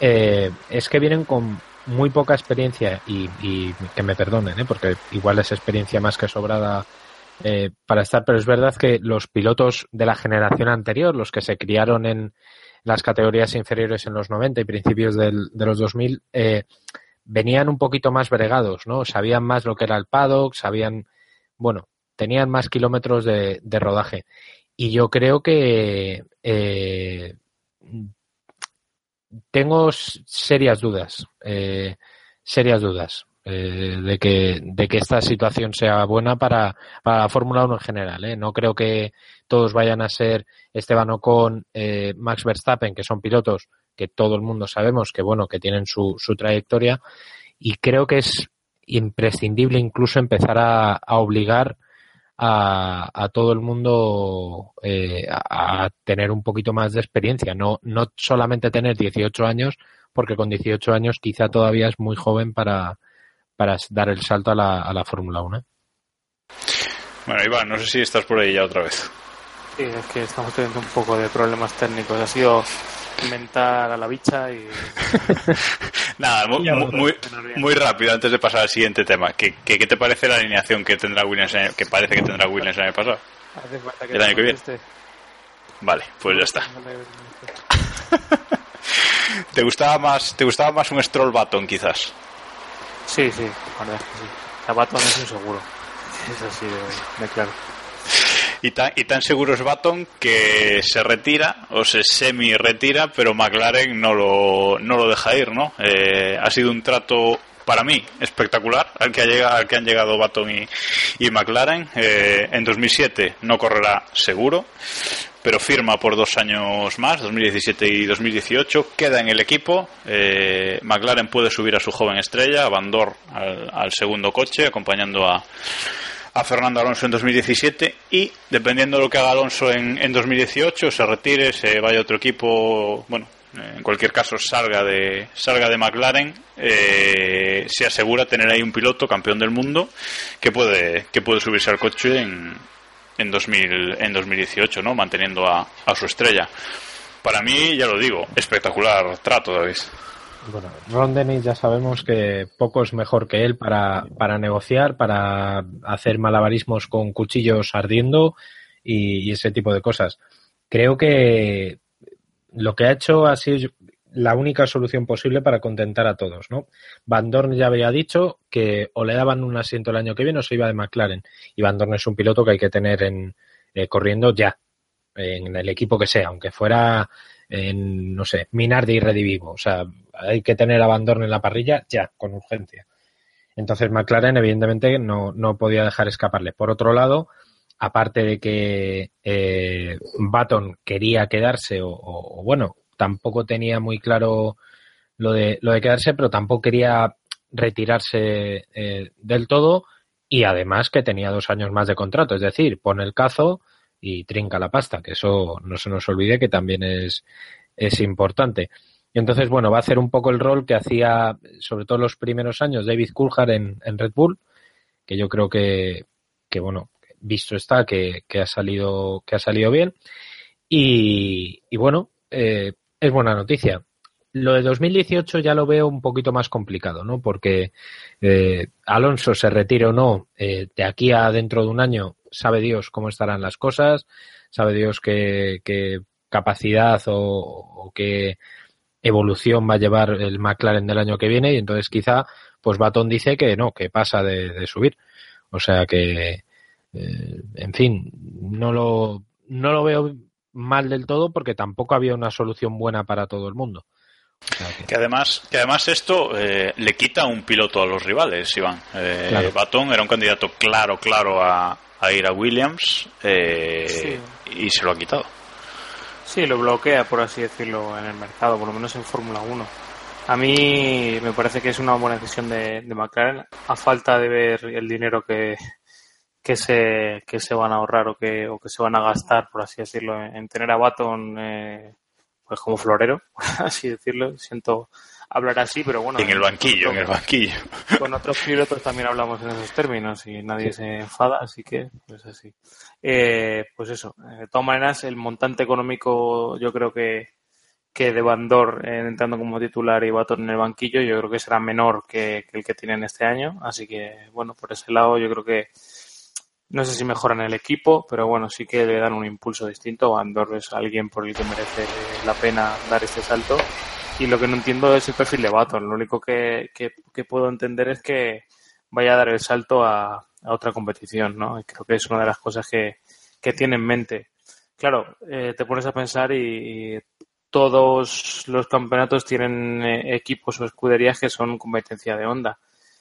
eh, es que vienen con muy poca experiencia y, y que me perdonen, ¿eh? porque igual es experiencia más que sobrada eh, para estar, pero es verdad que los pilotos de la generación anterior, los que se criaron en las categorías inferiores en los 90 y principios del, de los 2000, eh, venían un poquito más bregados, ¿no? Sabían más lo que era el paddock, sabían, bueno, tenían más kilómetros de, de rodaje. Y yo creo que eh, tengo serias dudas, eh, serias dudas, eh, de, que, de que esta situación sea buena para, para la Fórmula 1 en general. No creo que todos vayan a ser Esteban Ocon, eh, Max Verstappen, que son pilotos que todo el mundo sabemos que bueno que tienen su, su trayectoria y creo que es imprescindible incluso empezar a, a obligar a, a, todo el mundo eh, a, a, tener un poquito más de experiencia, no, no solamente tener 18 años, porque con 18 años quizá todavía es muy joven para, para dar el salto a la, a la Fórmula 1. Bueno, Iván, no sé si estás por ahí ya otra vez. Sí, es que estamos teniendo un poco de problemas técnicos. Ha sido inventar a la bicha y... Nada, muy, muy, muy, rápido antes de pasar al siguiente tema. ¿Qué, qué, qué te parece la alineación que tendrá Williams, el, que parece que tendrá Williams el año pasado? Que el año que viene. Vale, pues ya está. ¿Te gustaba más, te gustaba más un Stroll Baton quizás? Sí, sí, la verdad es que sí. La Baton es un seguro. Es así de, de claro. Y tan, y tan seguro es Baton que se retira o se semi-retira, pero McLaren no lo, no lo deja ir, ¿no? Eh, ha sido un trato para mí espectacular al que, ha llegado, al que han llegado Baton y, y McLaren. Eh, en 2007 no correrá seguro, pero firma por dos años más, 2017 y 2018. Queda en el equipo. Eh, McLaren puede subir a su joven estrella, a al, al segundo coche, acompañando a a Fernando Alonso en 2017 y dependiendo de lo que haga Alonso en, en 2018 se retire, se vaya a otro equipo, bueno, en cualquier caso salga de salga de McLaren, eh, se asegura tener ahí un piloto campeón del mundo que puede que puede subirse al coche en en 2000 en 2018, ¿no? Manteniendo a, a su estrella. Para mí, ya lo digo, espectacular trato, David. Bueno, Ron Dennis ya sabemos que poco es mejor que él para, para negociar, para hacer malabarismos con cuchillos ardiendo y, ese tipo de cosas. Creo que lo que ha hecho ha sido la única solución posible para contentar a todos, ¿no? Van Dorn ya había dicho que o le daban un asiento el año que viene o se iba de McLaren. Y Van Dorn es un piloto que hay que tener en, eh, corriendo ya, en el equipo que sea, aunque fuera en, no sé, Minardi y Redivivo. O sea, hay que tener a Van Dorn en la parrilla ya, con urgencia. Entonces McLaren, evidentemente, no, no podía dejar escaparle. Por otro lado, aparte de que eh, quería quedarse, o, o, bueno, tampoco tenía muy claro lo de, lo de quedarse, pero tampoco quería retirarse eh, del todo y además que tenía dos años más de contrato, es decir, pone el cazo y trinca la pasta, que eso no se nos olvide que también es, es importante. Y entonces, bueno, va a hacer un poco el rol que hacía, sobre todo los primeros años, David Coulthard en, en Red Bull, que yo creo que, que bueno, visto está, que, que, ha salido, que ha salido bien. Y, y bueno, eh, es buena noticia. Lo de 2018 ya lo veo un poquito más complicado, ¿no? Porque eh, Alonso se retire o no, eh, de aquí a dentro de un año, sabe Dios cómo estarán las cosas, sabe Dios qué, capacidad o qué evolución va a llevar el McLaren del año que viene y entonces quizá pues Baton dice que no, que pasa de, de subir. O sea que, eh, en fin, no lo, no lo veo mal del todo porque tampoco había una solución buena para todo el mundo. O sea que... que... además, que además esto eh, le quita un piloto a los rivales, Iván. Eh, claro. Baton era un candidato claro, claro a, a ir a Williams eh, sí. y se lo ha quitado. Sí, lo bloquea, por así decirlo, en el mercado, por lo menos en Fórmula 1. A mí me parece que es una buena decisión de, McLaren, a falta de ver el dinero que, que se, que se van a ahorrar o que, o que se van a gastar, por así decirlo, en, en tener a Baton eh, pues como florero, por así decirlo. Siento hablar así, pero bueno. En el banquillo, en el banquillo. Con otros pilotos también hablamos en esos términos y nadie se enfada, así que pues así. Eh, pues eso, de todas maneras, el montante económico yo creo que, que de Bandor eh, entrando como titular y Baton en el banquillo, yo creo que será menor que, que el que tienen este año, así que bueno, por ese lado yo creo que no sé si mejoran el equipo, pero bueno, sí que le dan un impulso distinto. Andor es alguien por el que merece la pena dar este salto. Y lo que no entiendo es el perfil de Baton. Lo único que, que, puedo entender es que vaya a dar el salto a, a, otra competición, ¿no? Y creo que es una de las cosas que, que tiene en mente. Claro, eh, te pones a pensar y, todos los campeonatos tienen eh, equipos o escuderías que son competencia de onda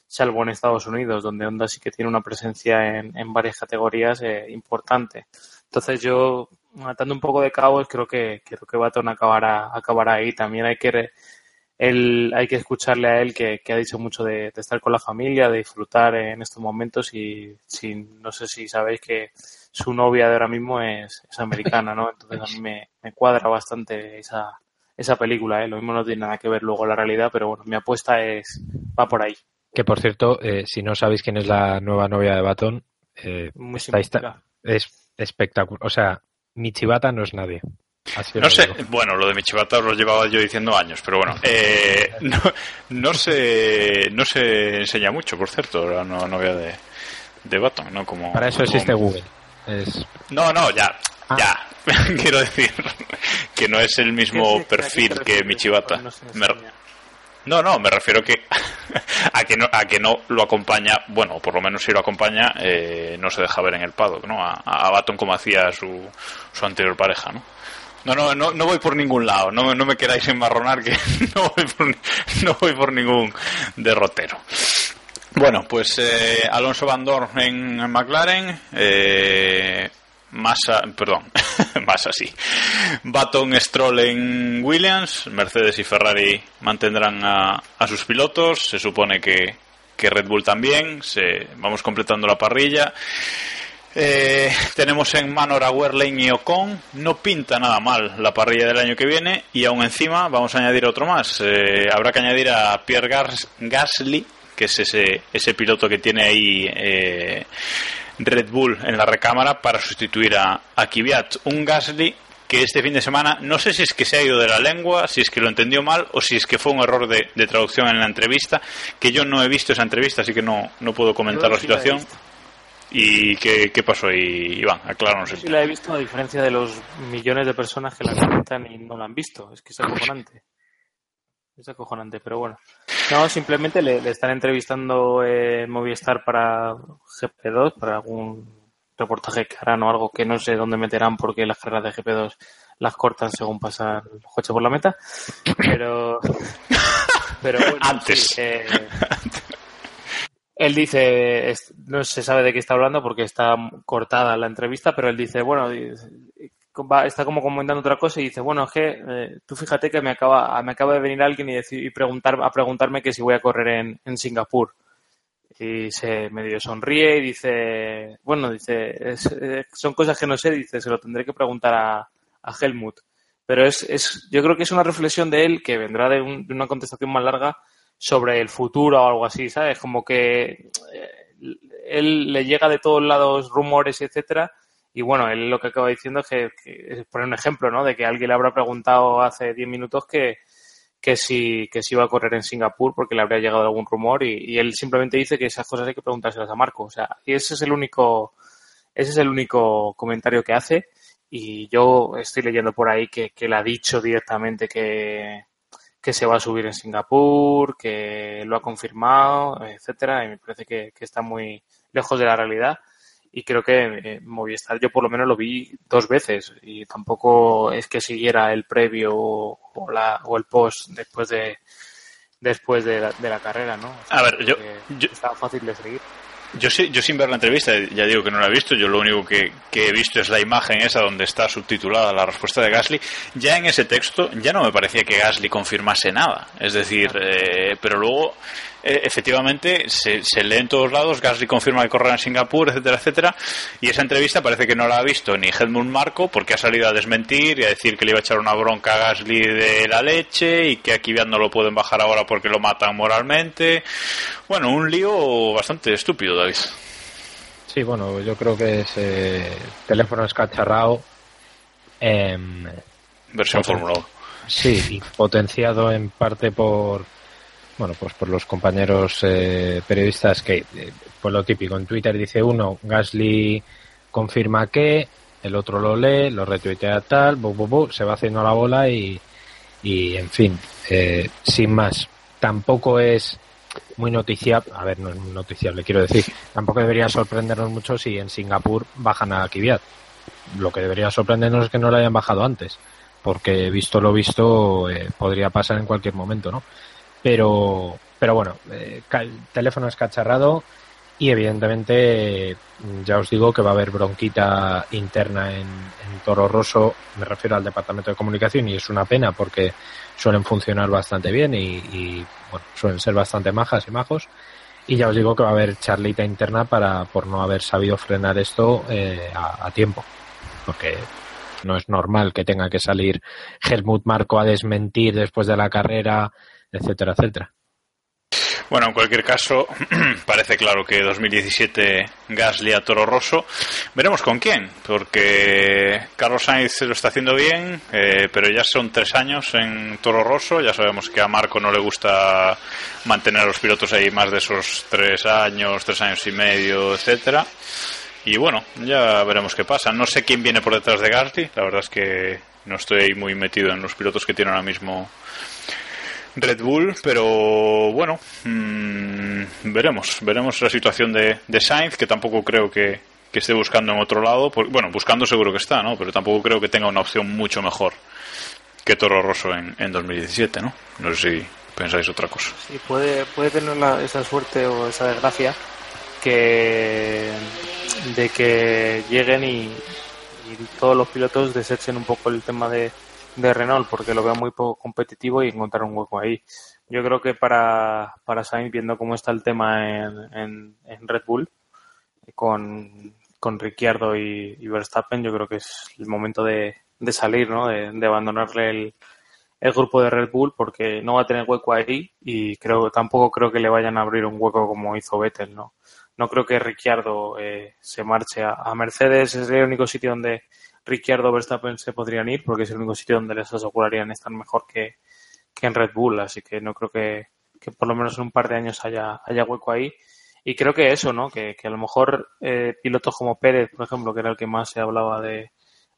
salvo en Estados Unidos, donde Honda sí que tiene una presencia en, en varias categorías eh, importante. Entonces yo, matando un poco de cabos, creo que creo que Baton acabará, acabará ahí. También hay que él, hay que escucharle a él que, que ha dicho mucho de, de, estar con la familia, de disfrutar en estos momentos y si, no sé si sabéis que su novia de ahora mismo es, es americana, ¿no? Entonces a mí me, me cuadra bastante esa, esa película, ¿eh? Lo mismo no tiene nada que ver luego la realidad, pero bueno, mi apuesta es va por ahí. Que por cierto, eh, si no sabéis quién es la nueva novia de Baton, eh, Muy está- es espectacular. O sea, Michibata no es nadie. Así No sé, digo. bueno, lo de Michibata lo llevaba yo diciendo años, pero bueno, eh, no, no se no se enseña mucho, por cierto, la nueva novia de, de Baton, ¿no? Como, Para eso como- existe Google. Es, No, no, ya, Ah. ya. Quiero decir que no es el mismo ¿Qué- qué- a qué te perfil que no Me- enseña? No, no, me refiero que a que no a que no lo acompaña, bueno, por lo menos si lo acompaña, eh, no se deja ver en el paddock, ¿no? A, a Baton como hacía su, su anterior pareja, ¿no? No, no, no, no voy por ningún lado, no, no me queráis enmarronar que no voy por, ningún derrotero. Bueno, pues eh, Alonso Van Dorn en McLaren, eh, Massa, perdón, Massa sí, Baton Stroll en Williams, Mercedes y Ferrari mantendrán a, a sus pilotos, se supone que, que Red Bull también, se, vamos completando la parrilla. Eh, tenemos en Manor a Wehrlein y Ocon. No pinta nada mal la parrilla del año que viene. Y aún encima vamos a añadir otro más. Eh, habrá que añadir a Pierre Gas- Gasly, que es ese, ese piloto que tiene ahí eh, Red Bull en la recámara para sustituir a, a Kvyat. Un Gasly que este fin de semana no sé si es que se ha ido de la lengua, si es que lo entendió mal o si es que fue un error de, de traducción en la entrevista, que yo no he visto esa entrevista, así que no, no puedo comentar Yo la sí situación. ¿Y qué, qué pasó ahí, Iván? Acláranos. Yo sí la he visto a diferencia de los millones de personas que la comentan y no la han visto. Es que es acojonante. Es acojonante, pero bueno. No, simplemente le, le están entrevistando eh, en Movistar para GP2, para algún reportaje que harán o algo que no sé dónde meterán porque las carreras de GP2 las cortan según pasan los coches por la meta. Pero, pero bueno, Antes. sí, eh, él dice, no se sabe de qué está hablando porque está cortada la entrevista, pero él dice, bueno, va- está como comentando otra cosa y dice, bueno, es que eh, tú fíjate que me acaba, me acaba de venir alguien y, decir, y preguntar, a preguntarme que si voy a correr en, en Singapur. Y se medio sonríe y dice, bueno, dice, eh, son cosas que no sé, dice, se lo tendré que preguntar a, a Helmut. Pero es, es, yo creo que es una reflexión de él que vendrá de, un- de una contestación más larga sobre el futuro o algo así, ¿sabes? Como que eh, él le llega de todos lados rumores, etcétera, y bueno, él lo que acaba diciendo es que, que es poner un ejemplo, ¿no? De que alguien le habrá preguntado hace 10 minutos que, que si, que si iba a correr en Singapur porque le habría llegado algún rumor y, él simplemente dice que esas cosas hay que preguntárselas a Marco. O sea, y ese es el único, ese es el único comentario que hace. Y yo estoy leyendo por ahí que, que él ha dicho directamente que, que se va a subir en Singapur, que lo ha confirmado, etcétera, y me parece que, que está muy lejos de la realidad. Y creo que eh, Movistar yo por lo menos lo vi dos veces y tampoco es que siguiera el previo o, o la, o el post después de después de la, de la carrera, ¿no? O sea, A ver, yo- estaba fácil de seguir. Yo, sí- yo sin ver la entrevista, ya digo que no la he visto, yo lo único que, que he visto es la imagen esa donde está subtitulada la respuesta de Gasly. Ya en ese texto ya no me parecía que Gasly confirmase nada. Es decir, eh, pero luego eh, efectivamente se, se lee en todos lados, Gasly confirma que correrá en Singapur, etcétera, etcétera. Y esa entrevista parece que no la ha visto ni Helmut Marco porque ha salido a desmentir y a decir que le iba a echar una bronca a Gasly de la leche y que aquí no lo pueden bajar ahora porque lo matan moralmente. Bueno, un lío bastante estúpido, David. Sí, bueno, yo creo que es eh, teléfono escacharrado. em, Versión. Fórmula 1. sí, y potenciado en parte por bueno, pues por los compañeros eh, periodistas que, eh, pues lo típico, en Twitter dice uno, Gasly confirma que, el otro lo lee, lo retuitea tal, bu, bu, se va haciendo la bola y, y en fin, eh, sin más. Tampoco es muy noticiable, a ver, no es muy noticiable, quiero decir, tampoco debería sorprendernos mucho si en Singapur bajan a Kvyat. Lo que debería sorprendernos es que no lo hayan bajado antes, porque visto lo visto eh, podría pasar en cualquier momento, ¿no? Pero, pero bueno, eh, el teléfono escacharrado y evidentemente ya os digo que va a haber bronquita interna en, Toro Rosso, me refiero al departamento de comunicación y es una pena porque suelen funcionar bastante bien y, bueno, suelen ser bastante majas y majos. Y ya os digo que va a haber charlita interna para por no haber sabido frenar esto eh, a, tiempo. Porque no es normal que tenga que salir Helmut Marco a desmentir después de la carrera, etcétera, etcétera. Bueno, en cualquier caso, parece claro que 2017 Gasly a Toro Rosso. Veremos con quién, porque Carlos Sainz lo está haciendo bien, eh, pero ya son tres años en Toro Rosso. Ya sabemos que a Marco no le gusta mantener a los pilotos ahí más de esos tres años, tres años y medio, etcétera. Y bueno, ya veremos qué pasa. No sé quién viene por detrás de Gasly. La verdad es que no estoy muy metido en los pilotos que tiene ahora mismo Red Bull, pero bueno, mm, veremos, veremos la situación de, de, Sainz, que tampoco creo que, esté buscando en otro lado, bueno, buscando seguro que está, ¿no? Pero tampoco creo que tenga una opción mucho mejor que Toro Rosso en, en 2017, ¿no? No sé si pensáis otra cosa. Sí, puede, puede tener esa suerte o esa desgracia que de que lleguen y, y todos los pilotos desechen un poco el tema de de Renault porque lo veo muy poco competitivo y encontrar un hueco ahí. Yo creo que para, para Sainz, viendo cómo está el tema en, en, Red Bull, con, con Ricciardo y, Verstappen, yo creo que es el momento de, de salir, ¿no? de, abandonarle el, el grupo de Red Bull porque no va a tener hueco ahí y creo tampoco creo que le vayan a abrir un hueco como hizo Vettel, ¿no? No creo que Ricciardo eh, se marche a, a, Mercedes, es el único sitio donde Ricciardo Verstappen se podrían ir porque es el único sitio donde les asegurarían estar mejor que, en Red Bull, así que no creo que, por lo menos en un par de años haya, haya hueco ahí. Y creo que eso, ¿no? Que, a lo mejor eh, pilotos como Pérez, por ejemplo, que era el que más se hablaba de,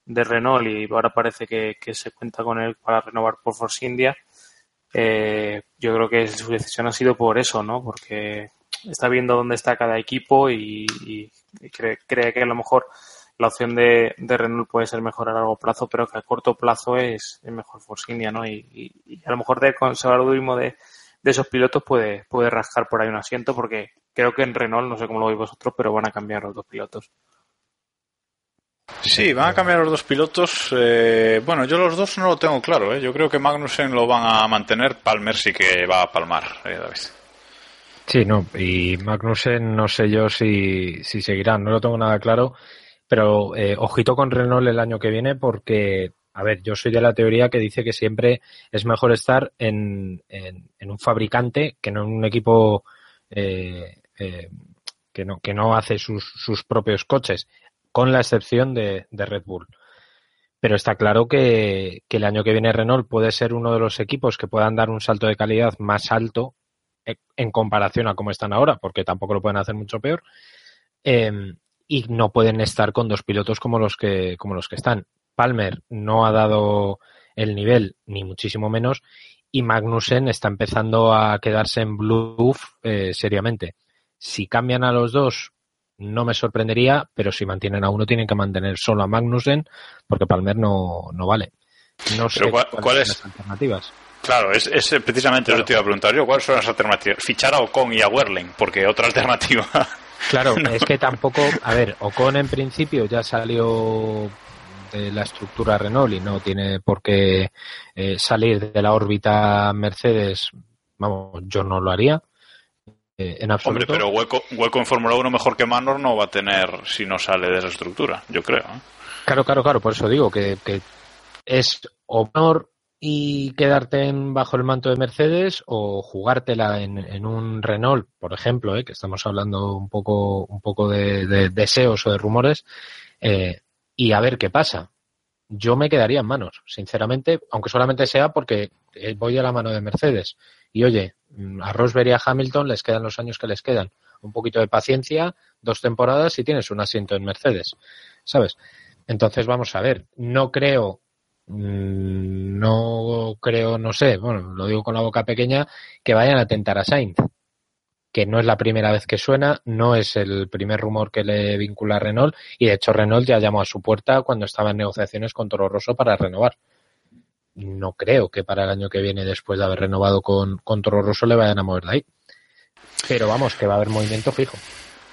de Renault y ahora parece que, se cuenta con él para renovar por Force India, eh, yo creo que su decisión ha sido por eso, ¿no? Porque está viendo dónde está cada equipo y, cree, cree, que a lo mejor la opción de, de, Renault puede ser mejor a largo plazo, pero que a corto plazo es, mejor Force India, ¿no? Y, a lo mejor del conservadurismo de, de esos pilotos puede, puede rascar por ahí un asiento, porque creo que en Renault, no sé cómo lo veis vosotros, pero van a cambiar los dos pilotos. Sí, van a cambiar los dos pilotos. Eh, bueno, yo los dos no lo tengo claro. ¿eh? Yo creo que Magnussen lo van a mantener. Palmer sí que va a palmar, eh, David. Sí, no, y Magnussen no sé yo si, si seguirán, no lo tengo nada claro. Pero eh, ojito con Renault el año que viene porque, a ver, yo soy de la teoría que dice que siempre es mejor estar en, en, un fabricante que no en un equipo eh, eh, que, no, que no hace sus, sus propios coches, con la excepción de, de Red Bull. Pero está claro que, que, el año que viene Renault puede ser uno de los equipos que puedan dar un salto de calidad más alto en comparación a cómo están ahora, porque tampoco lo pueden hacer mucho peor. Eh, y no pueden estar con dos pilotos como los que, como los que están. Palmer no ha dado el nivel, ni muchísimo menos, y Magnussen está empezando a quedarse en bluff eh, seriamente. Si cambian a los dos, no me sorprendería, pero si mantienen a uno, tienen que mantener solo a Magnussen, porque Palmer no, no vale. No sé cuáles son las alternativas. Claro, es, es precisamente lo que te iba a preguntar yo. ¿Cuáles son las alternativas? Fichar a Ocon y a Werling, porque otra alternativa Claro, es que tampoco, a ver, Ocon en principio ya salió de la estructura Renault y no tiene por qué eh, salir de la órbita Mercedes. Vamos, yo no lo haría. Eh, en absoluto. Hombre, pero hueco, hueco en Fórmula 1 mejor que Manor no va a tener si no sale de esa estructura, yo creo. ¿eh? Claro, claro, claro, por eso digo que, que es honor y quedarte en, bajo el manto de Mercedes o jugártela en, en un Renault, por ejemplo, ¿eh? que estamos hablando un poco, un poco de, deseos o de rumores, eh, y a ver qué pasa. Yo me quedaría en manos, sinceramente, aunque solamente sea porque eh, voy a la mano de Mercedes. Y oye, mm, a Rosberg y a Hamilton les quedan los años que les quedan. Un poquito de paciencia, dos temporadas y tienes un asiento en Mercedes, ¿sabes? Entonces vamos a ver. No creo no creo, no sé, bueno, lo digo con la boca pequeña, que vayan a tentar a Sainz, que no es la primera vez que suena, no es el primer rumor que le vincula a Renault, y de hecho Renault ya llamó a su puerta cuando estaba en negociaciones con Toro Rosso para renovar. no creo que para el año que viene, después de haber renovado con, con Toro Rosso, le vayan a mover de ahí. Pero vamos, que va a haber movimiento fijo.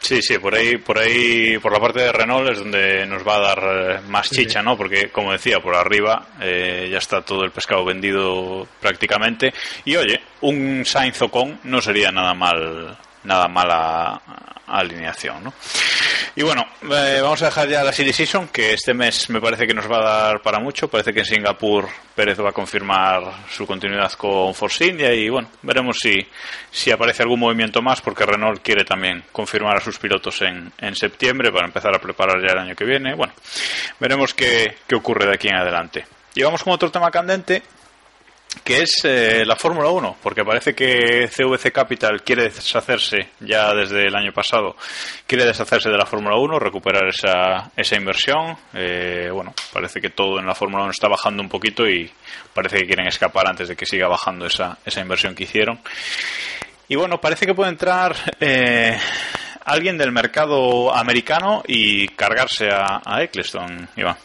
Sí, sí, por ahí, por ahí, por la parte de Renault es donde nos va a dar eh, más chicha, ¿no? Porque, como decía, por arriba eh, ya está todo el pescado vendido prácticamente. Y oye, un Sainz Ocon no sería nada mal, nada mala alineación, ¿no? Y bueno, eh, vamos a dejar ya la Silly Season, que este mes me parece que nos va a dar para mucho. Parece que en Singapur Pérez va a confirmar su continuidad con Force India y bueno, veremos si, si aparece algún movimiento más, porque Renault quiere también confirmar a sus pilotos en, en septiembre para empezar a preparar ya el año que viene. Bueno, veremos qué, qué ocurre de aquí en adelante. Y vamos con otro tema candente, que es eh, la Fórmula 1, porque parece que CVC Capital quiere deshacerse ya desde el año pasado, quiere deshacerse de la Fórmula 1, recuperar esa, esa inversión. Eh, bueno, parece que todo en la Fórmula 1 está bajando un poquito y parece que quieren escapar antes de que siga bajando esa, esa inversión que hicieron. Y bueno, parece que puede entrar eh, alguien del mercado americano y cargarse a, a Eccleston, Iván.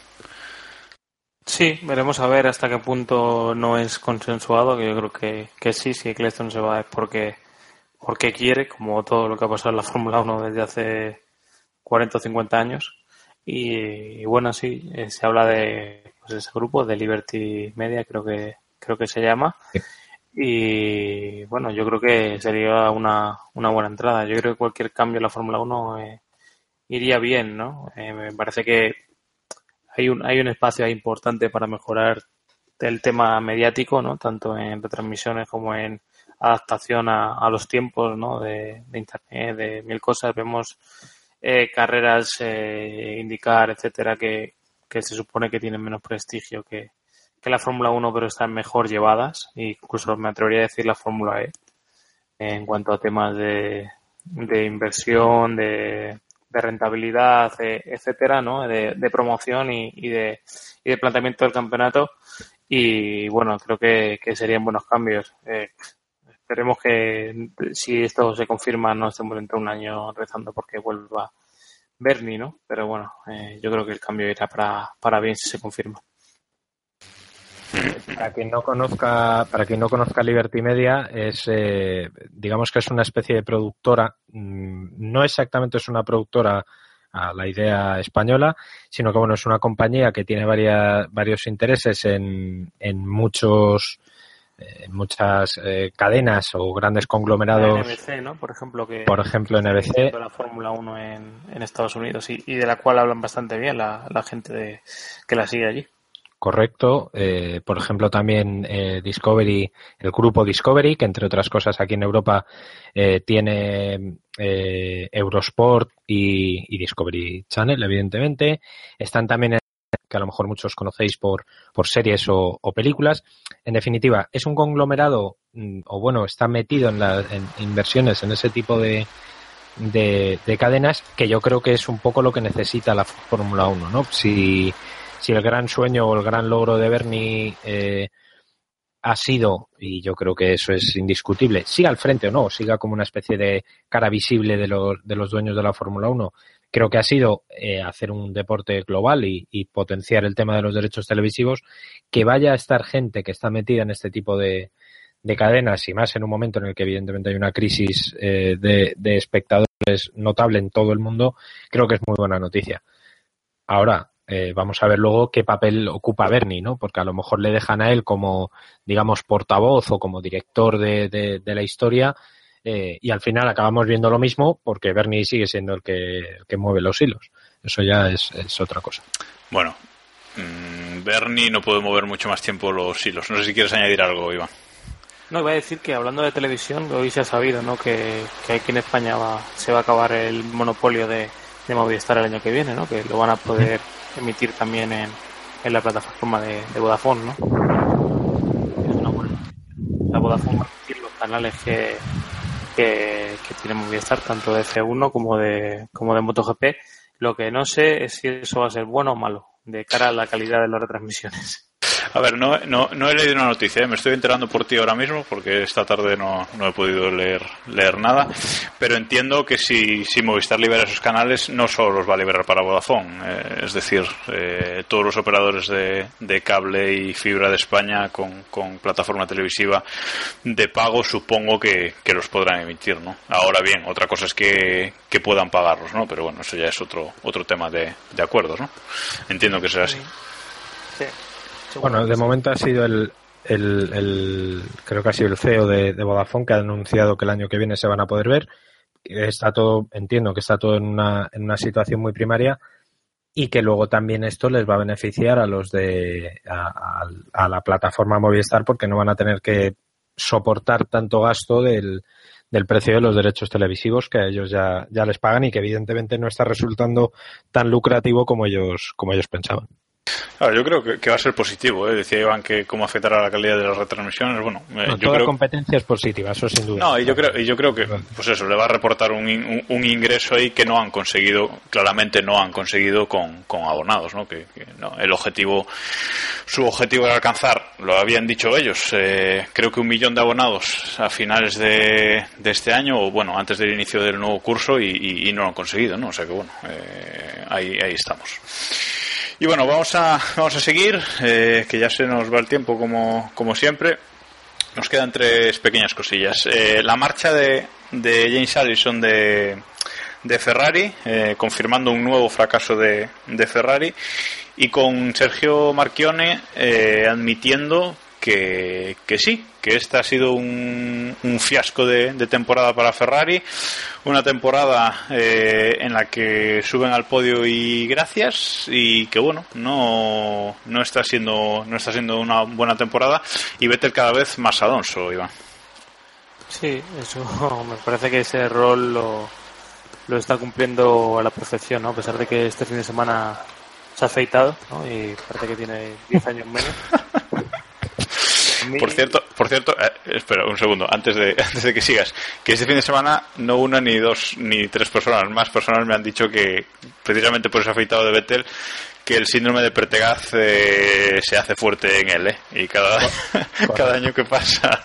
Sí, veremos a ver hasta qué punto no es consensuado, que yo creo que, que sí, si Eccleston se va es porque, porque quiere, como todo lo que ha pasado en la Fórmula 1 desde hace 40 o 50 años. Y, y bueno, sí, eh, se habla de pues, ese grupo, de Liberty Media, creo que, creo que se llama. Y bueno, yo creo que sería una, una buena entrada. Yo creo que cualquier cambio en la Fórmula 1 eh, iría bien, ¿no? Eh, me parece que hay un, hay un espacio importante para mejorar el tema mediático, ¿no? Tanto en retransmisiones como en adaptación a, los tiempos, ¿no? De, de, internet, de mil cosas. Vemos eh, carreras eh, indicar, etcétera, que, que se supone que tienen menos prestigio que, que la Fórmula 1, pero están mejor llevadas. E incluso me atrevería a decir la Fórmula E en cuanto a temas de, de inversión, de, de rentabilidad, eh, etcétera, ¿no? De, de promoción y, y, de, y de planteamiento del campeonato. Y bueno, creo que, que serían buenos cambios. Eh, esperemos que si esto se confirma no estemos dentro de un año rezando porque vuelva Bernie, ¿no? Pero bueno, eh, yo creo que el cambio irá para, para bien si se confirma. Para quien no conozca, para quien no conozca Liberty Media, es eh, digamos que es una especie de productora, mm, no exactamente es una productora a la idea española, sino que bueno, es una compañía que tiene varias, varios intereses en, en muchos en muchas eh, cadenas o grandes conglomerados. NBC, ¿no? Por ejemplo, que por ejemplo NBC. la Fórmula 1 en, en, Estados Unidos y, y, de la cual hablan bastante bien la, la gente de, que la sigue allí correcto. Eh, por ejemplo, también eh, Discovery, el grupo Discovery, que entre otras cosas aquí en Europa eh, tiene eh, Eurosport y, y, Discovery Channel, evidentemente. Están también en que a lo mejor muchos conocéis por, por series o, o, películas. En definitiva, es un conglomerado, mm, o bueno, está metido en, la, en inversiones en ese tipo de, de, de, cadenas que yo creo que es un poco lo que necesita la Fórmula 1, ¿no? Si si el gran sueño o el gran logro de Bernie eh, ha sido, y yo creo que eso es indiscutible, siga al frente o no, siga como una especie de cara visible de los, de los dueños de la Fórmula 1, creo que ha sido eh, hacer un deporte global y, potenciar el tema de los derechos televisivos, que vaya a estar gente que está metida en este tipo de, de cadenas y más en un momento en el que evidentemente hay una crisis eh, de, de espectadores notable en todo el mundo, creo que es muy buena noticia. Ahora, eh, vamos a ver luego qué papel ocupa Bernie, ¿no? Porque a lo mejor le dejan a él como, digamos, portavoz o como director de, de, de la historia eh, y al final acabamos viendo lo mismo porque Bernie sigue siendo el que, el que mueve los hilos. Eso ya es, es otra cosa. Bueno, mmm, Bernie no puede mover mucho más tiempo los hilos. No sé si quieres añadir algo, Iván. No, iba a decir que hablando de televisión, hoy se ha sabido, ¿no? Que, que aquí en España va, se va a acabar el monopolio de, de Movistar el año que viene, ¿no? Que lo van a poder emitir también en, la plataforma de, Vodafone, ¿no? Es una buena. La Vodafone va a emitir los canales que, que, que tiene Movistar, tanto de F1 como de, como de MotoGP. Lo que no sé es si eso va a ser bueno o malo, de cara a la calidad de las retransmisiones. A ver, no, no, no he leído una noticia, ¿eh? me estoy enterando por ti ahora mismo porque esta tarde no, he podido leer, leer nada, pero entiendo que si, Movistar libera esos canales no solo los va a liberar para Vodafone, eh, es decir, eh, todos los operadores de, cable y fibra de España con, plataforma televisiva de pago supongo que, los podrán emitir, ¿no? Ahora bien, otra cosa es que, que puedan pagarlos, ¿no? Pero bueno, eso ya es otro, otro tema de, de acuerdos, ¿no? Entiendo que será así. Sí. Bueno, de momento ha sido el, el, el, creo que ha sido el CEO de, de, Vodafone que ha anunciado que el año que viene se van a poder ver. Está todo, entiendo que está todo en una, en una situación muy primaria y que luego también esto les va a beneficiar a los de a, a, a la plataforma Movistar porque no van a tener que soportar tanto gasto del, del precio de los derechos televisivos que a ellos ya, ya les pagan y que evidentemente no está resultando tan lucrativo como ellos, como ellos pensaban. Claro, yo creo que, que, va a ser positivo. ¿eh? Decía Iván que cómo afectará la calidad de las retransmisiones. Bueno, eh, no, yo toda creo... competencia es positiva, eso sin duda. No, y yo creo, y yo creo que, pues eso, le va a reportar un, un, un ingreso ahí que no han conseguido, claramente no han conseguido con, con abonados, ¿no? Que, que, no, el objetivo, su objetivo era alcanzar, lo habían dicho ellos, eh, creo que un millón de abonados a finales de, de, este año, o bueno, antes del inicio del nuevo curso, y, y, y no lo han conseguido, ¿no? O sea que bueno, eh, ahí, ahí estamos. Y bueno, vamos a, vamos a seguir, eh, que ya se nos va el tiempo como, como siempre. Nos quedan tres pequeñas cosillas. Eh, la marcha de, de James Allison de, de Ferrari, eh, confirmando un nuevo fracaso de, de, Ferrari, y con Sergio Marchione eh, admitiendo que, que, sí, que esta ha sido un, un fiasco de, de, temporada para Ferrari, una temporada eh, en la que suben al podio y gracias y que bueno, no, no está siendo no está siendo una buena temporada y Vettel cada vez más Alonso, Iván. Sí, eso me parece que ese rol lo, lo está cumpliendo a la perfección, ¿no? A pesar de que este fin de semana se ha afeitado, ¿no? Y parece que tiene 10 años menos. Por cierto, por cierto, eh, espera un segundo, antes de, antes de que sigas, que este fin de semana no una ni dos ni tres personas, más personas me han dicho que precisamente por ese afeitado de Vettel que el síndrome de Pertegaz eh, se hace fuerte en él, ¿eh? Y cada, cada año que pasa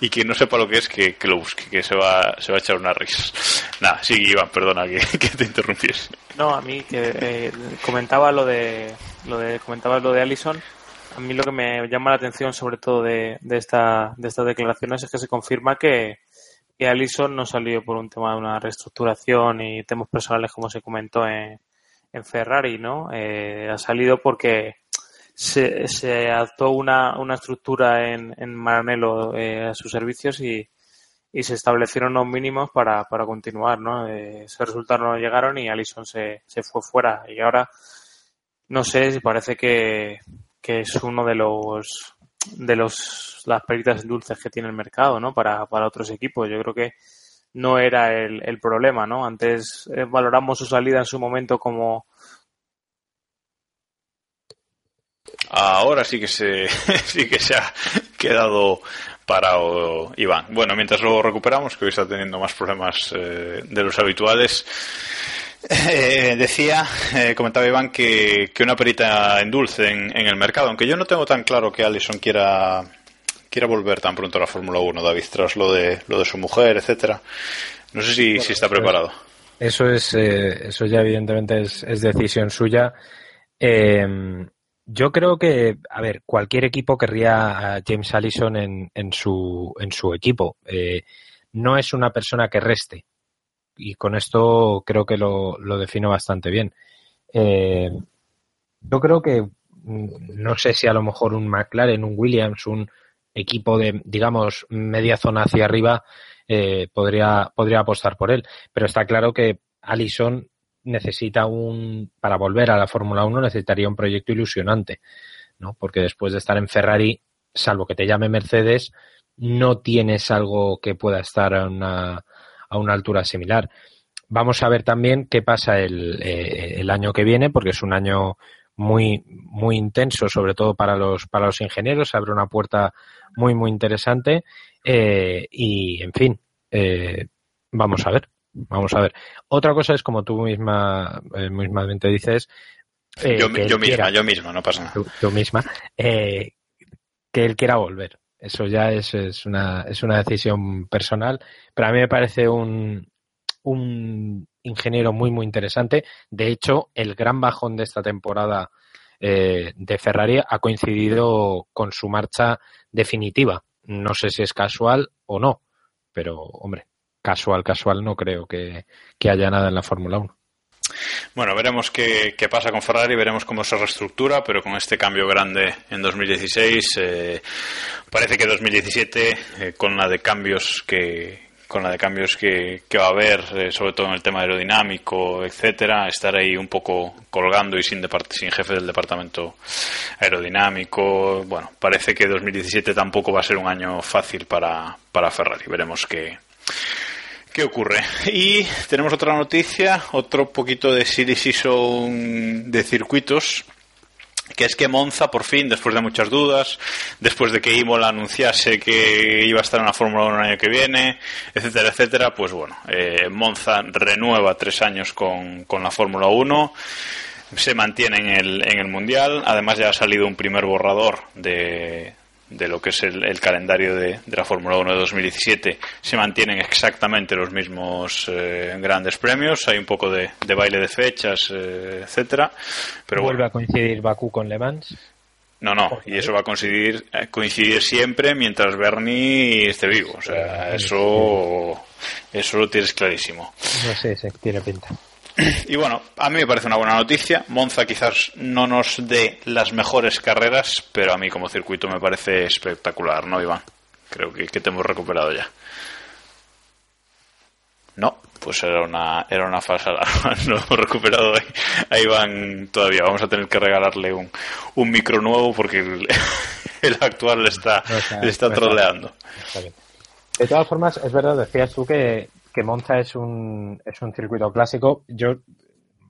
y quien no sepa lo que es que, que, lo busque, que se va, se va a echar una risa. Nada, sí, Iván, perdona que, que te interrumpies. No, a mí que eh, comentaba lo de, lo de comentaba lo de Allison a mí lo que me llama la atención sobre todo de, de, esta, de estas declaraciones es que se confirma que, que Allison no salió por un tema de una reestructuración y temas personales como se comentó en, en Ferrari, ¿no? Eh, ha salido porque se, se adoptó una, una estructura en, en Maranello eh, a sus servicios y, y se establecieron unos mínimos para, para continuar, ¿no? Eh, esos resultados no llegaron y Allison se, se fue fuera y ahora no sé si parece que, que es uno de los de los las peritas dulces que tiene el mercado, ¿no? Para, para otros equipos. Yo creo que no era el, el problema, ¿no? Antes eh, valoramos su salida en su momento como Ahora sí que se sí que se ha quedado parado Iván. Bueno, mientras lo recuperamos, que hoy está teniendo más problemas eh, de los habituales. Eh, decía, eh, comentaba Iván, que, que, una perita en dulce en, en, el mercado, aunque yo no tengo tan claro que Allison quiera, quiera volver tan pronto a la Fórmula 1, David, tras lo de, lo de su mujer, etcétera. No sé si, bueno, si está preparado. Eso es, eh, eso ya evidentemente es, es decisión suya. Yo creo que, a ver, cualquier equipo querría a James Allison en, en, su, en su equipo. No es una persona que reste y con esto creo que lo, lo defino bastante bien. Eh, yo creo que mm, no sé si a lo mejor un McLaren, un Williams, un equipo de, digamos, media zona hacia arriba eh, podría, podría apostar por él. Pero está claro que Allison necesita un, para volver a la Fórmula 1 necesitaría un proyecto ilusionante, ¿no? Porque después de estar en Ferrari, salvo que te llame Mercedes, no tienes algo que pueda estar a una, a una altura similar. Vamos a ver también qué pasa el, eh, el año que viene, porque es un año muy, muy intenso, sobre todo para los, para los ingenieros. Abre una puerta muy, muy interesante. Eh, y, en fin, eh, vamos a ver. Vamos a ver. Otra cosa es, como tú misma, eh, mismamente dices, eh, yo, yo misma, quiera- yo misma, no pasa nada. tú, tú misma, que él quiera volver. Eso ya es, es, una, es una decisión personal, pero a mí me parece un, un ingeniero muy, muy interesante. De hecho, el gran bajón de esta temporada eh, de Ferrari ha coincidido con su marcha definitiva. No sé si es casual o no, pero, hombre, casual, casual no creo que, que haya nada en la Fórmula 1. Bueno, veremos qué, pasa con Ferrari, veremos cómo se reestructura, pero con este cambio grande en 2016, eh, parece que 2017, eh, con la de cambios que con la de cambios que, que va a haber, eh, sobre todo en el tema aerodinámico, etcétera, estar ahí un poco colgando y sin, sin jefe del departamento aerodinámico. Bueno, parece que 2017 tampoco va a ser un año fácil para, para Ferrari. Veremos qué, ¿Qué ocurre? Y tenemos otra noticia, otro poquito de Silly Season de circuitos, que es que Monza, por fin, después de muchas dudas, después de que Imola anunciase que iba a estar en la Fórmula 1 el año que viene, etcétera, etcétera, pues bueno, eh, Monza renueva tres años con, con la Fórmula 1, se mantiene en el, en el Mundial, además ya ha salido un primer borrador de, de lo que es el, el calendario de, de la Fórmula 1 de 2017 se mantienen exactamente los mismos eh, grandes premios. Hay un poco de, de baile de fechas eh, etcétera. Pero Vuelve bueno, a coincidir Bakú con Le Mans. no no. Y eso va a coincidir eh, coincidir siempre mientras Bernie esté vivo. O sea eso eso lo tienes clarísimo. No sé, sí, tiene pinta. Y bueno, a mí me parece una buena noticia. Monza quizás no nos dé las mejores carreras, pero a mí como circuito me parece espectacular, ¿no, Iván? Creo que, que te hemos recuperado ya. No, pues era una, era una falsa alarma. No hemos recuperado ahí- a Iván todavía. Vamos a tener que regalarle un, un micro nuevo porque el, el actual le está, No está- le está no está. troleando. Está bien. De todas formas, es verdad, decías tú que, que Monza es un, es un circuito clásico. Yo,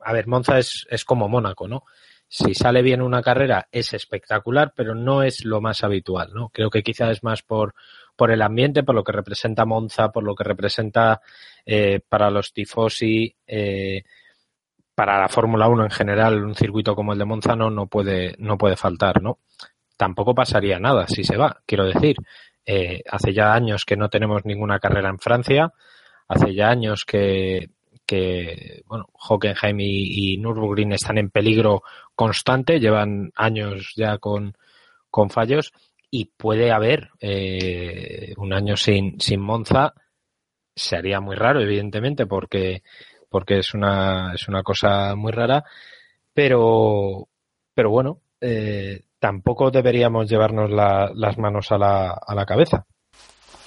a ver, Monza es, es como Mónaco, ¿no? Si sale bien una carrera es espectacular, pero no es lo más habitual, ¿no? Creo que quizás es más por, por el ambiente, por lo que representa Monza, por lo que representa eh, para los tifosi, eh, para la Fórmula 1 en general, un circuito como el de Monza no, no puede, no puede faltar, ¿no? Tampoco pasaría nada si se va, quiero decir. Eh, hace ya años que no tenemos ninguna carrera en Francia, hace ya años que, que bueno, Hockenheim y, y Nürburgring están en peligro constante, llevan años ya con, con fallos y puede haber eh, un año sin, sin Monza, se haría muy raro, evidentemente, porque, porque es una, es una cosa muy rara, pero, pero bueno, eh, tampoco deberíamos llevarnos la- las manos a la, a la cabeza.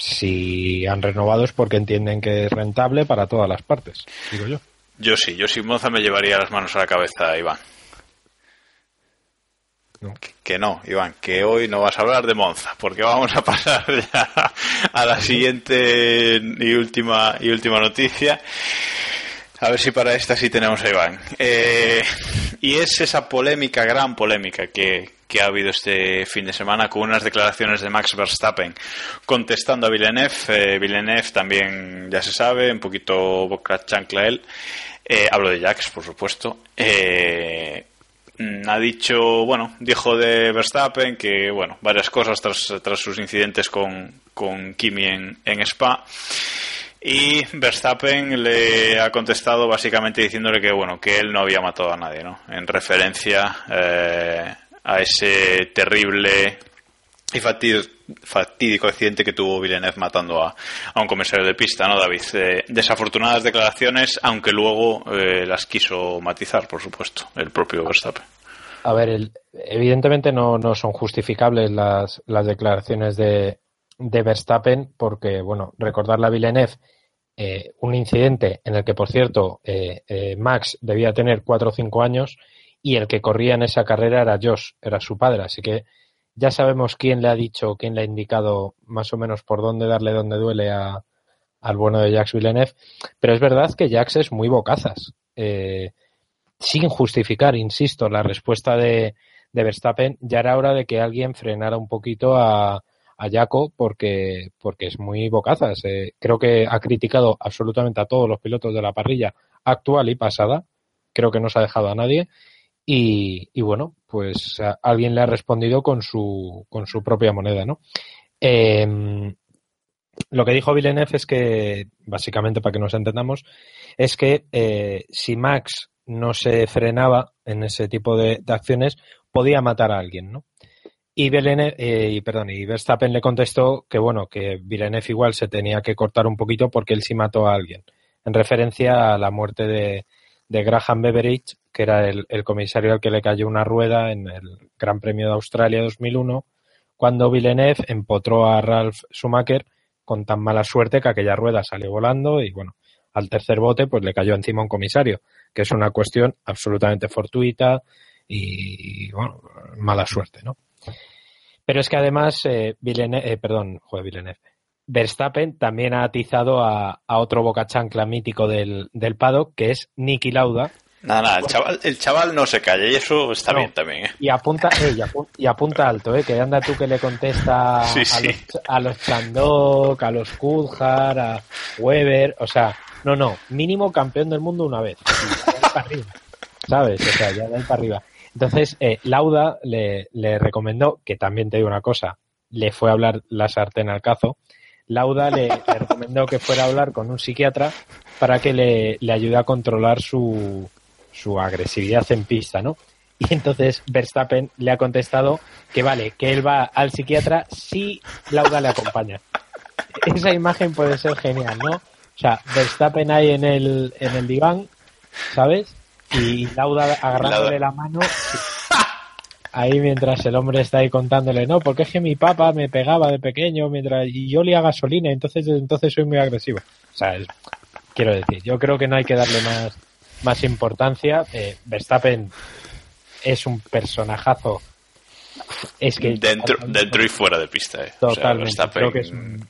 Si han renovado es porque entienden que es rentable para todas las partes, digo yo. Yo sí, yo sin Monza me llevaría las manos a la cabeza, Iván. No. Que, que no, Iván, que hoy no vas a hablar de Monza, porque vamos a pasar ya a la siguiente y última y última noticia. A ver si para esta sí tenemos a Iván. Eh, y es esa polémica, gran polémica que, que ha habido este fin de semana con unas declaraciones de Max Verstappen contestando a Villeneuve. Eh, Villeneuve también ya se sabe, un poquito boca chancla él. Eh, hablo de Jax, por supuesto. Eh, ha dicho, bueno, dijo de Verstappen que, bueno, varias cosas tras, tras sus incidentes con, con Kimi en, en Spa. Y Verstappen le ha contestado básicamente diciéndole que, bueno, que él no había matado a nadie, ¿no? En referencia eh, a ese terrible y fatídico, accidente que tuvo Villeneuve matando a, a un comisario de pista, ¿no, David? Eh, desafortunadas declaraciones, aunque luego eh, las quiso matizar, por supuesto, el propio Verstappen. A ver, el- evidentemente no, no son justificables las, las declaraciones de, de Verstappen porque, bueno, recordarle a Villeneuve eh, un incidente en el que, por cierto, eh, Max debía tener cuatro o cinco años y el que corría en esa carrera era Josh, era su padre, así que ya sabemos quién le ha dicho, quién le ha indicado más o menos por dónde darle donde duele a, al bueno de Jacques Villeneuve, pero es verdad que Jacques es muy bocazas. Eh, sin justificar, insisto, la respuesta de, de Verstappen, ya era hora de que alguien frenara un poquito a, a Jaco porque, porque es muy bocazas. Eh, creo que ha criticado absolutamente a todos los pilotos de la parrilla actual y pasada. Creo que no se ha dejado a nadie. Y, y bueno, pues alguien le ha respondido con su, con su propia moneda, ¿no? Em, lo que dijo Villeneuve es que, básicamente para que nos entendamos, es que eh, si Max no se frenaba en ese tipo de, acciones, podía matar a alguien, ¿no? Y, Villeneuve, eh, perdón, y Verstappen le contestó que, bueno, que Villeneuve igual se tenía que cortar un poquito porque él sí mató a alguien, en referencia a la muerte de, de Graham Beveridge, que era el, comisario al que le cayó una rueda en el Gran Premio de Australia 2001, cuando Villeneuve empotró a Ralph Schumacher con tan mala suerte que aquella rueda salió volando y, bueno, al tercer bote pues le cayó encima un comisario, que es una cuestión absolutamente fortuita y, bueno, mala suerte, ¿no? Pero es que además, eh, Villeneuve, eh, perdón, joder, Villeneuve, Verstappen también ha atizado a, a otro boca chancla mítico del, del paddock, que es Niki Lauda, Nada, nada, el chaval, el chaval no se calla y eso está No. bien también. ¿eh? y apunta, eh, y, apu- y apunta alto, eh, que anda tú que le contesta Sí, a, sí. los, a los Chandok, a los Coulthard, a Weber, o sea, no, no, mínimo campeón del mundo una vez. Para arriba, ¿Sabes? O sea, ya de ahí para arriba. Entonces, eh, Lauda le, le recomendó, que también te digo una cosa, le fue a hablar la sartén al cazo. Lauda le, le recomendó que fuera a hablar con un psiquiatra para que le, le ayude a controlar su, su agresividad en pista, ¿no? Y entonces Verstappen le ha contestado que vale, que él va al psiquiatra si Lauda le acompaña. Esa imagen puede ser genial, ¿no? O sea, Verstappen ahí en el, en el diván, ¿sabes? Y Lauda agarrándole la mano. Ahí mientras el hombre está ahí contándole, no, porque es que mi papá me pegaba de pequeño mientras y yo olía gasolina, entonces entonces soy muy agresivo. O sea, es- quiero decir, yo creo que no hay que darle más, más importancia. Eh, Verstappen es un personajazo. Es que Dentro, dentro y fuera de pista. ¿eh? O sea, Totalmente. Verstappen- creo, que es un,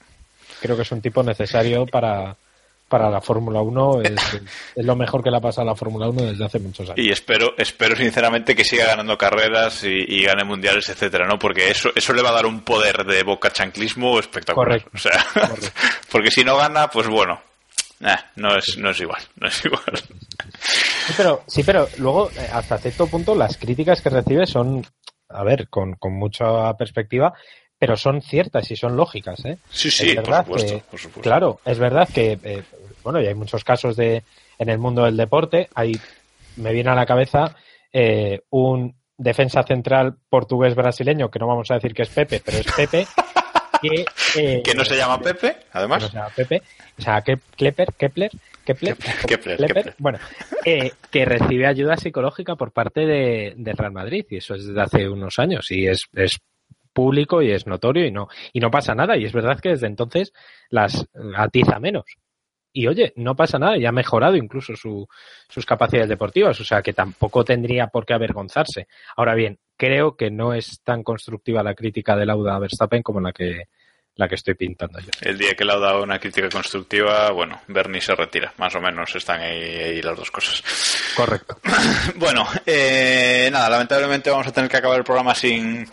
creo que es un tipo necesario para, para la Fórmula 1. Es, es lo mejor que le ha pasado a la Fórmula 1 desde hace muchos años. Y espero, espero sinceramente que siga ganando carreras y, y gane mundiales, etcétera, ¿no? Porque eso, eso le va a dar un poder de boca chanclismo espectacular. Correcto. O sea, porque si no gana, pues bueno, eh, no es, no es igual, no es igual. Sí, pero, sí, pero luego, eh, hasta cierto punto, las críticas que recibe son, a ver, con, con mucha perspectiva, pero son ciertas y son lógicas, ¿eh? Sí, Es sí, por supuesto, que- por supuesto. Claro, es verdad que, eh, bueno, y hay muchos casos de en el mundo del deporte. Hay, me viene a la cabeza eh, un defensa central portugués brasileño, que no vamos a decir que es Pepe, pero es Pepe, que, eh, Que no se llama Pepe, que además. no se llama Pepe, o sea, que Klepper, Kepler, Kepler, Kepler, Kepler. bueno, eh, que recibe ayuda psicológica por parte de, Real Madrid y eso es desde hace unos años y es, es público y es notorio y no y no pasa nada. Y es verdad que desde entonces las atiza menos. Y oye no pasa nada y ha mejorado incluso su, sus capacidades deportivas o sea que tampoco tendría por qué avergonzarse. Ahora bien creo que no es tan constructiva la crítica de Lauda a Verstappen como la que la que estoy pintando yo. El día que le ha dado una crítica constructiva, bueno, Bernie se retira. Más o menos están ahí, ahí las dos cosas. correcto. Bueno, eh, nada, lamentablemente vamos a tener que acabar el programa sin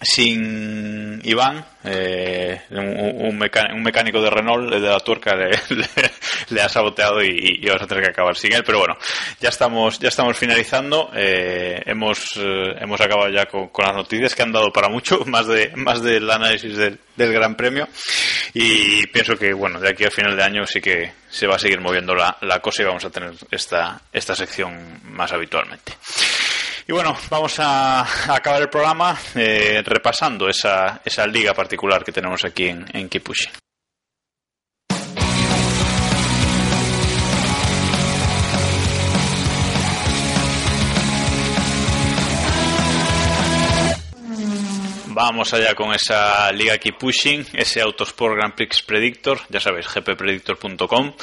sin Iván, eh, un, un mecá- un mecánico de Renault, el de la tuerca, le, ha saboteado y, y vamos a tener que acabar sin él. Pero bueno, ya estamos, ya estamos finalizando. eh, hemos, eh, hemos acabado ya con, con las noticias que han dado para mucho, más de más del análisis del, del Gran Premio. Y pienso que bueno, de aquí al final de año sí que se va a seguir moviendo la, la cosa y vamos a tener esta, esta sección más habitualmente. Y bueno, vamos a, acabar el programa eh, repasando esa, esa liga particular que tenemos aquí en, en Keep Vamos allá con esa liga Keep Pushing, ese Autosport Grand Prix Predictor, ya sabéis, gppredictor.com,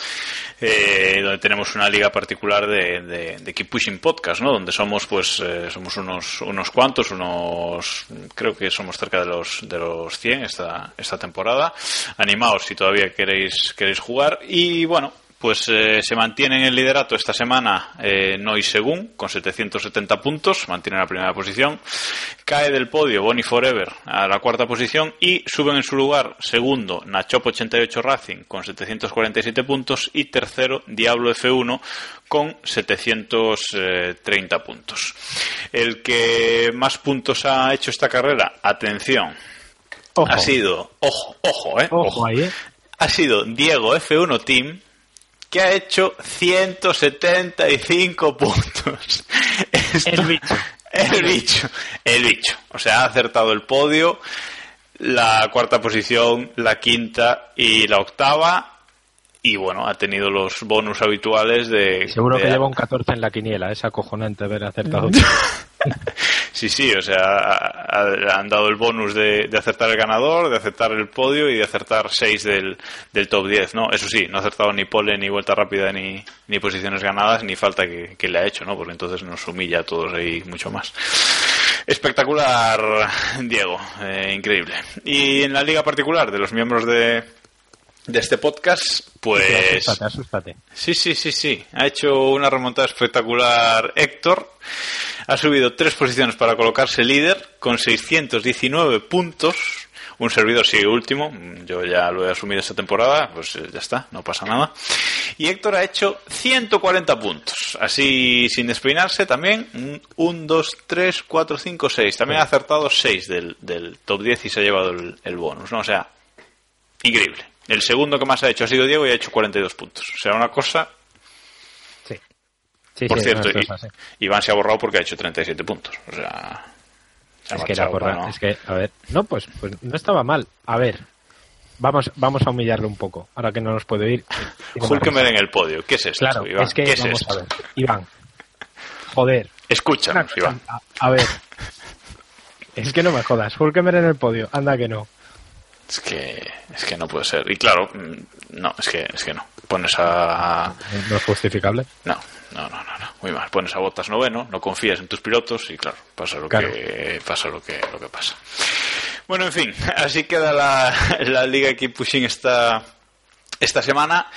eh, donde tenemos una liga particular de, de, Keep Pushing Podcast, ¿no? Donde somos, pues, eh, somos unos, unos cuantos, unos, creo que somos cerca de los, de los 100 esta, esta temporada. Animaos si todavía queréis, queréis jugar y bueno, pues eh, se mantiene en el liderato esta semana eh, Noi Según con 770 puntos, mantiene la primera posición. Cae del podio Bonnie Forever a la cuarta posición y suben en su lugar segundo Nachop 88 Racing con 747 puntos y tercero Diablo F1 con 730 puntos. El que más puntos ha hecho esta carrera, atención, Ojo. ha sido, ojo, ojo, eh, Ojo ahí, ¿eh? ha sido Diego F1 Team que ha hecho 175 puntos. Esto- El bicho. El bicho. El bicho. O sea, ha acertado el podio, la cuarta posición, la quinta y la octava. Y bueno, ha tenido los bonus habituales de... Seguro que lleva un 14 en la quiniela, es acojonante ver acertado. Sí, sí, o sea, ha- ha- han dado el bonus de, de acertar el ganador, de acertar el podio y de acertar 6 del, del top 10, ¿no? Eso sí, no ha acertado ni pole, ni vuelta rápida, ni, ni posiciones ganadas, ni falta que, que le ha hecho, ¿no? Porque entonces nos humilla a todos ahí mucho más. Espectacular, Diego, eh, increíble. Y en la liga particular de los miembros de, de este podcast, pues... asústate, asústate. Sí, sí, sí, sí. Ha hecho una remontada espectacular Héctor. Ha subido tres posiciones para colocarse líder con 619 puntos. Un servidor sigue último. Yo ya lo he asumido esta temporada. Pues eh, ya está, no pasa nada. Y Héctor ha hecho 140 puntos. Así, sin despeinarse, también. 1, 2, 3, 4, 5, 6. También ha acertado 6 del, del top 10 y se ha llevado el, el bonus. ¿no? O sea, increíble. El segundo que más ha hecho ha sido Diego y ha hecho 42 puntos. O sea, una cosa Sí. Sí, por sí, cierto, y- así. Iván se ha borrado porque ha hecho 37 puntos. O sea, se Es que, era para no- es que, a ver, no, pues, pues no estaba mal. A ver, vamos, vamos a humillarle un poco, ahora que no nos puede ir. Hülkenberg en el podio. ¿Qué es esto, Claro, Iván? es que, ¿Qué es vamos esto? a ver, Iván, joder. Escúchanos, Iván. A, a ver, es que no me jodas, Hulkenberg en el podio, anda que no. Es que, es que no puede ser. Y claro, mm, no, es que, es que no. Pones a... No es justificable. No, no, no, no, no. Muy mal. Pones a botas noveno, no confías en tus pilotos y claro, pasa lo Claro. que pasa lo que lo que pasa. Bueno, en fin, así queda la, la Liga Keep Pushing esta esta semana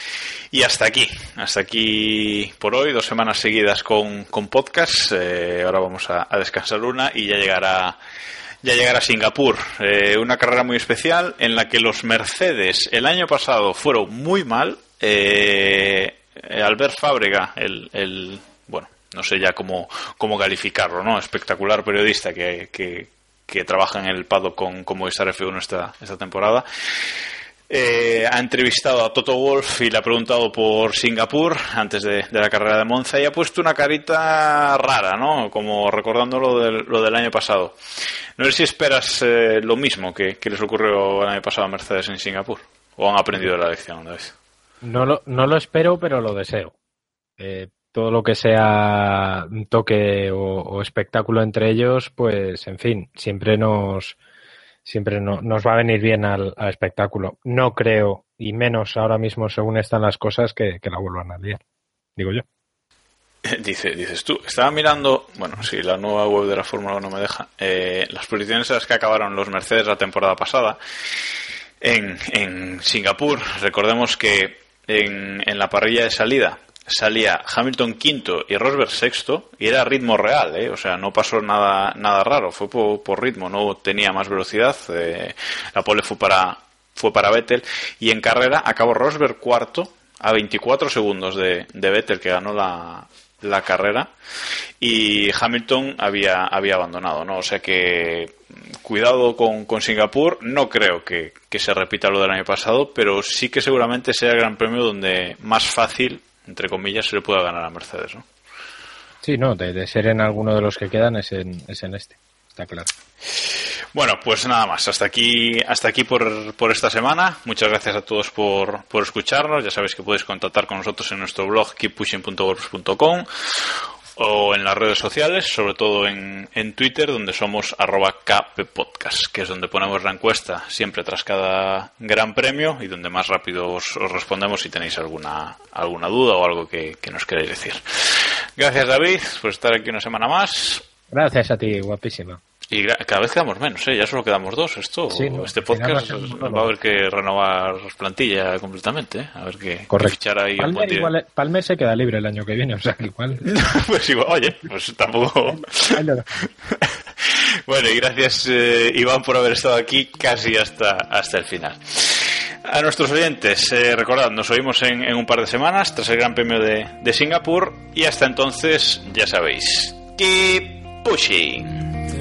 y hasta aquí, hasta aquí por hoy, dos semanas seguidas con, con podcast. Eh, ahora vamos a, a descansar una y ya llegará ya llegará Singapur, Eh, una carrera muy especial en la que los Mercedes el año pasado fueron muy mal. Eh, Albert Fábrega, el, bueno, no sé ya cómo, cómo calificarlo, ¿no? Espectacular periodista que, que, trabaja en el paddock con, con Movistar F1 esta, esta temporada. Eh, ha entrevistado a Toto Wolf y le ha preguntado por Singapur antes de, la carrera de Monza y ha puesto una carita rara, ¿no? Como recordando lo del, lo del año pasado. No sé si esperas eh, lo mismo que, les ocurrió el año pasado a Mercedes en Singapur. ¿O han aprendido la lección una vez? No lo, no lo espero, pero lo deseo. Eh, todo lo que sea un toque o espectáculo entre ellos, pues, en fin, siempre nos, siempre no- nos va a venir bien al, espectáculo. No creo, y menos ahora mismo según están las cosas, que, que la vuelvan a liar. Digo yo. Dice, dices tú, estaba mirando, bueno, si la nueva web de la Fórmula 1 me deja, eh, las posiciones en las que acabaron los Mercedes la temporada pasada en, en Singapur. Recordemos que en, en la parrilla de salida salía Hamilton quinto y Rosberg sexto y era ritmo real, ¿eh? o sea, no pasó nada, nada raro, fue por, ritmo, no tenía más velocidad, eh, la pole fue para, fue para Vettel y en carrera acabó Rosberg cuarto a 24 segundos de, de Vettel que ganó la, la carrera y Hamilton había, había abandonado, ¿no? O sea que cuidado con, con Singapur, no creo que, que se repita lo del año pasado, pero sí que seguramente sea el gran premio donde más fácil, entre comillas, se le pueda ganar a Mercedes, ¿no? Sí, no, de, de ser en alguno de los que quedan es en, es en este, está claro. Bueno, pues nada más. Hasta aquí, hasta aquí por, por esta semana. Muchas gracias a todos por, por escucharnos. Ya sabéis que podéis contactar con nosotros en nuestro blog keeppushing.wordpress.com o en las redes sociales, sobre todo en, en Twitter, donde somos arroba kppodcast, que es donde ponemos la encuesta siempre tras cada gran premio y donde más rápido os, os respondemos si tenéis alguna, alguna duda o algo que, que nos queráis decir. Gracias David por estar aquí una semana más. Gracias a ti, guapísima. Y cada vez quedamos menos, ¿eh? ya solo quedamos dos. Esto, este podcast va a haber que renovar plantilla completamente. ¿eh? A ver qué, fichar ahí. Palmer, igual, Palmer se queda libre el año que viene, o sea, igual. pues igual, oye, pues tampoco. bueno, y gracias, eh, Iván, por haber estado aquí casi hasta, hasta el final. A nuestros oyentes, eh, recordad, nos oímos en, en, un par de semanas tras el Gran Premio de, de Singapur y hasta entonces, ya sabéis, keep pushing.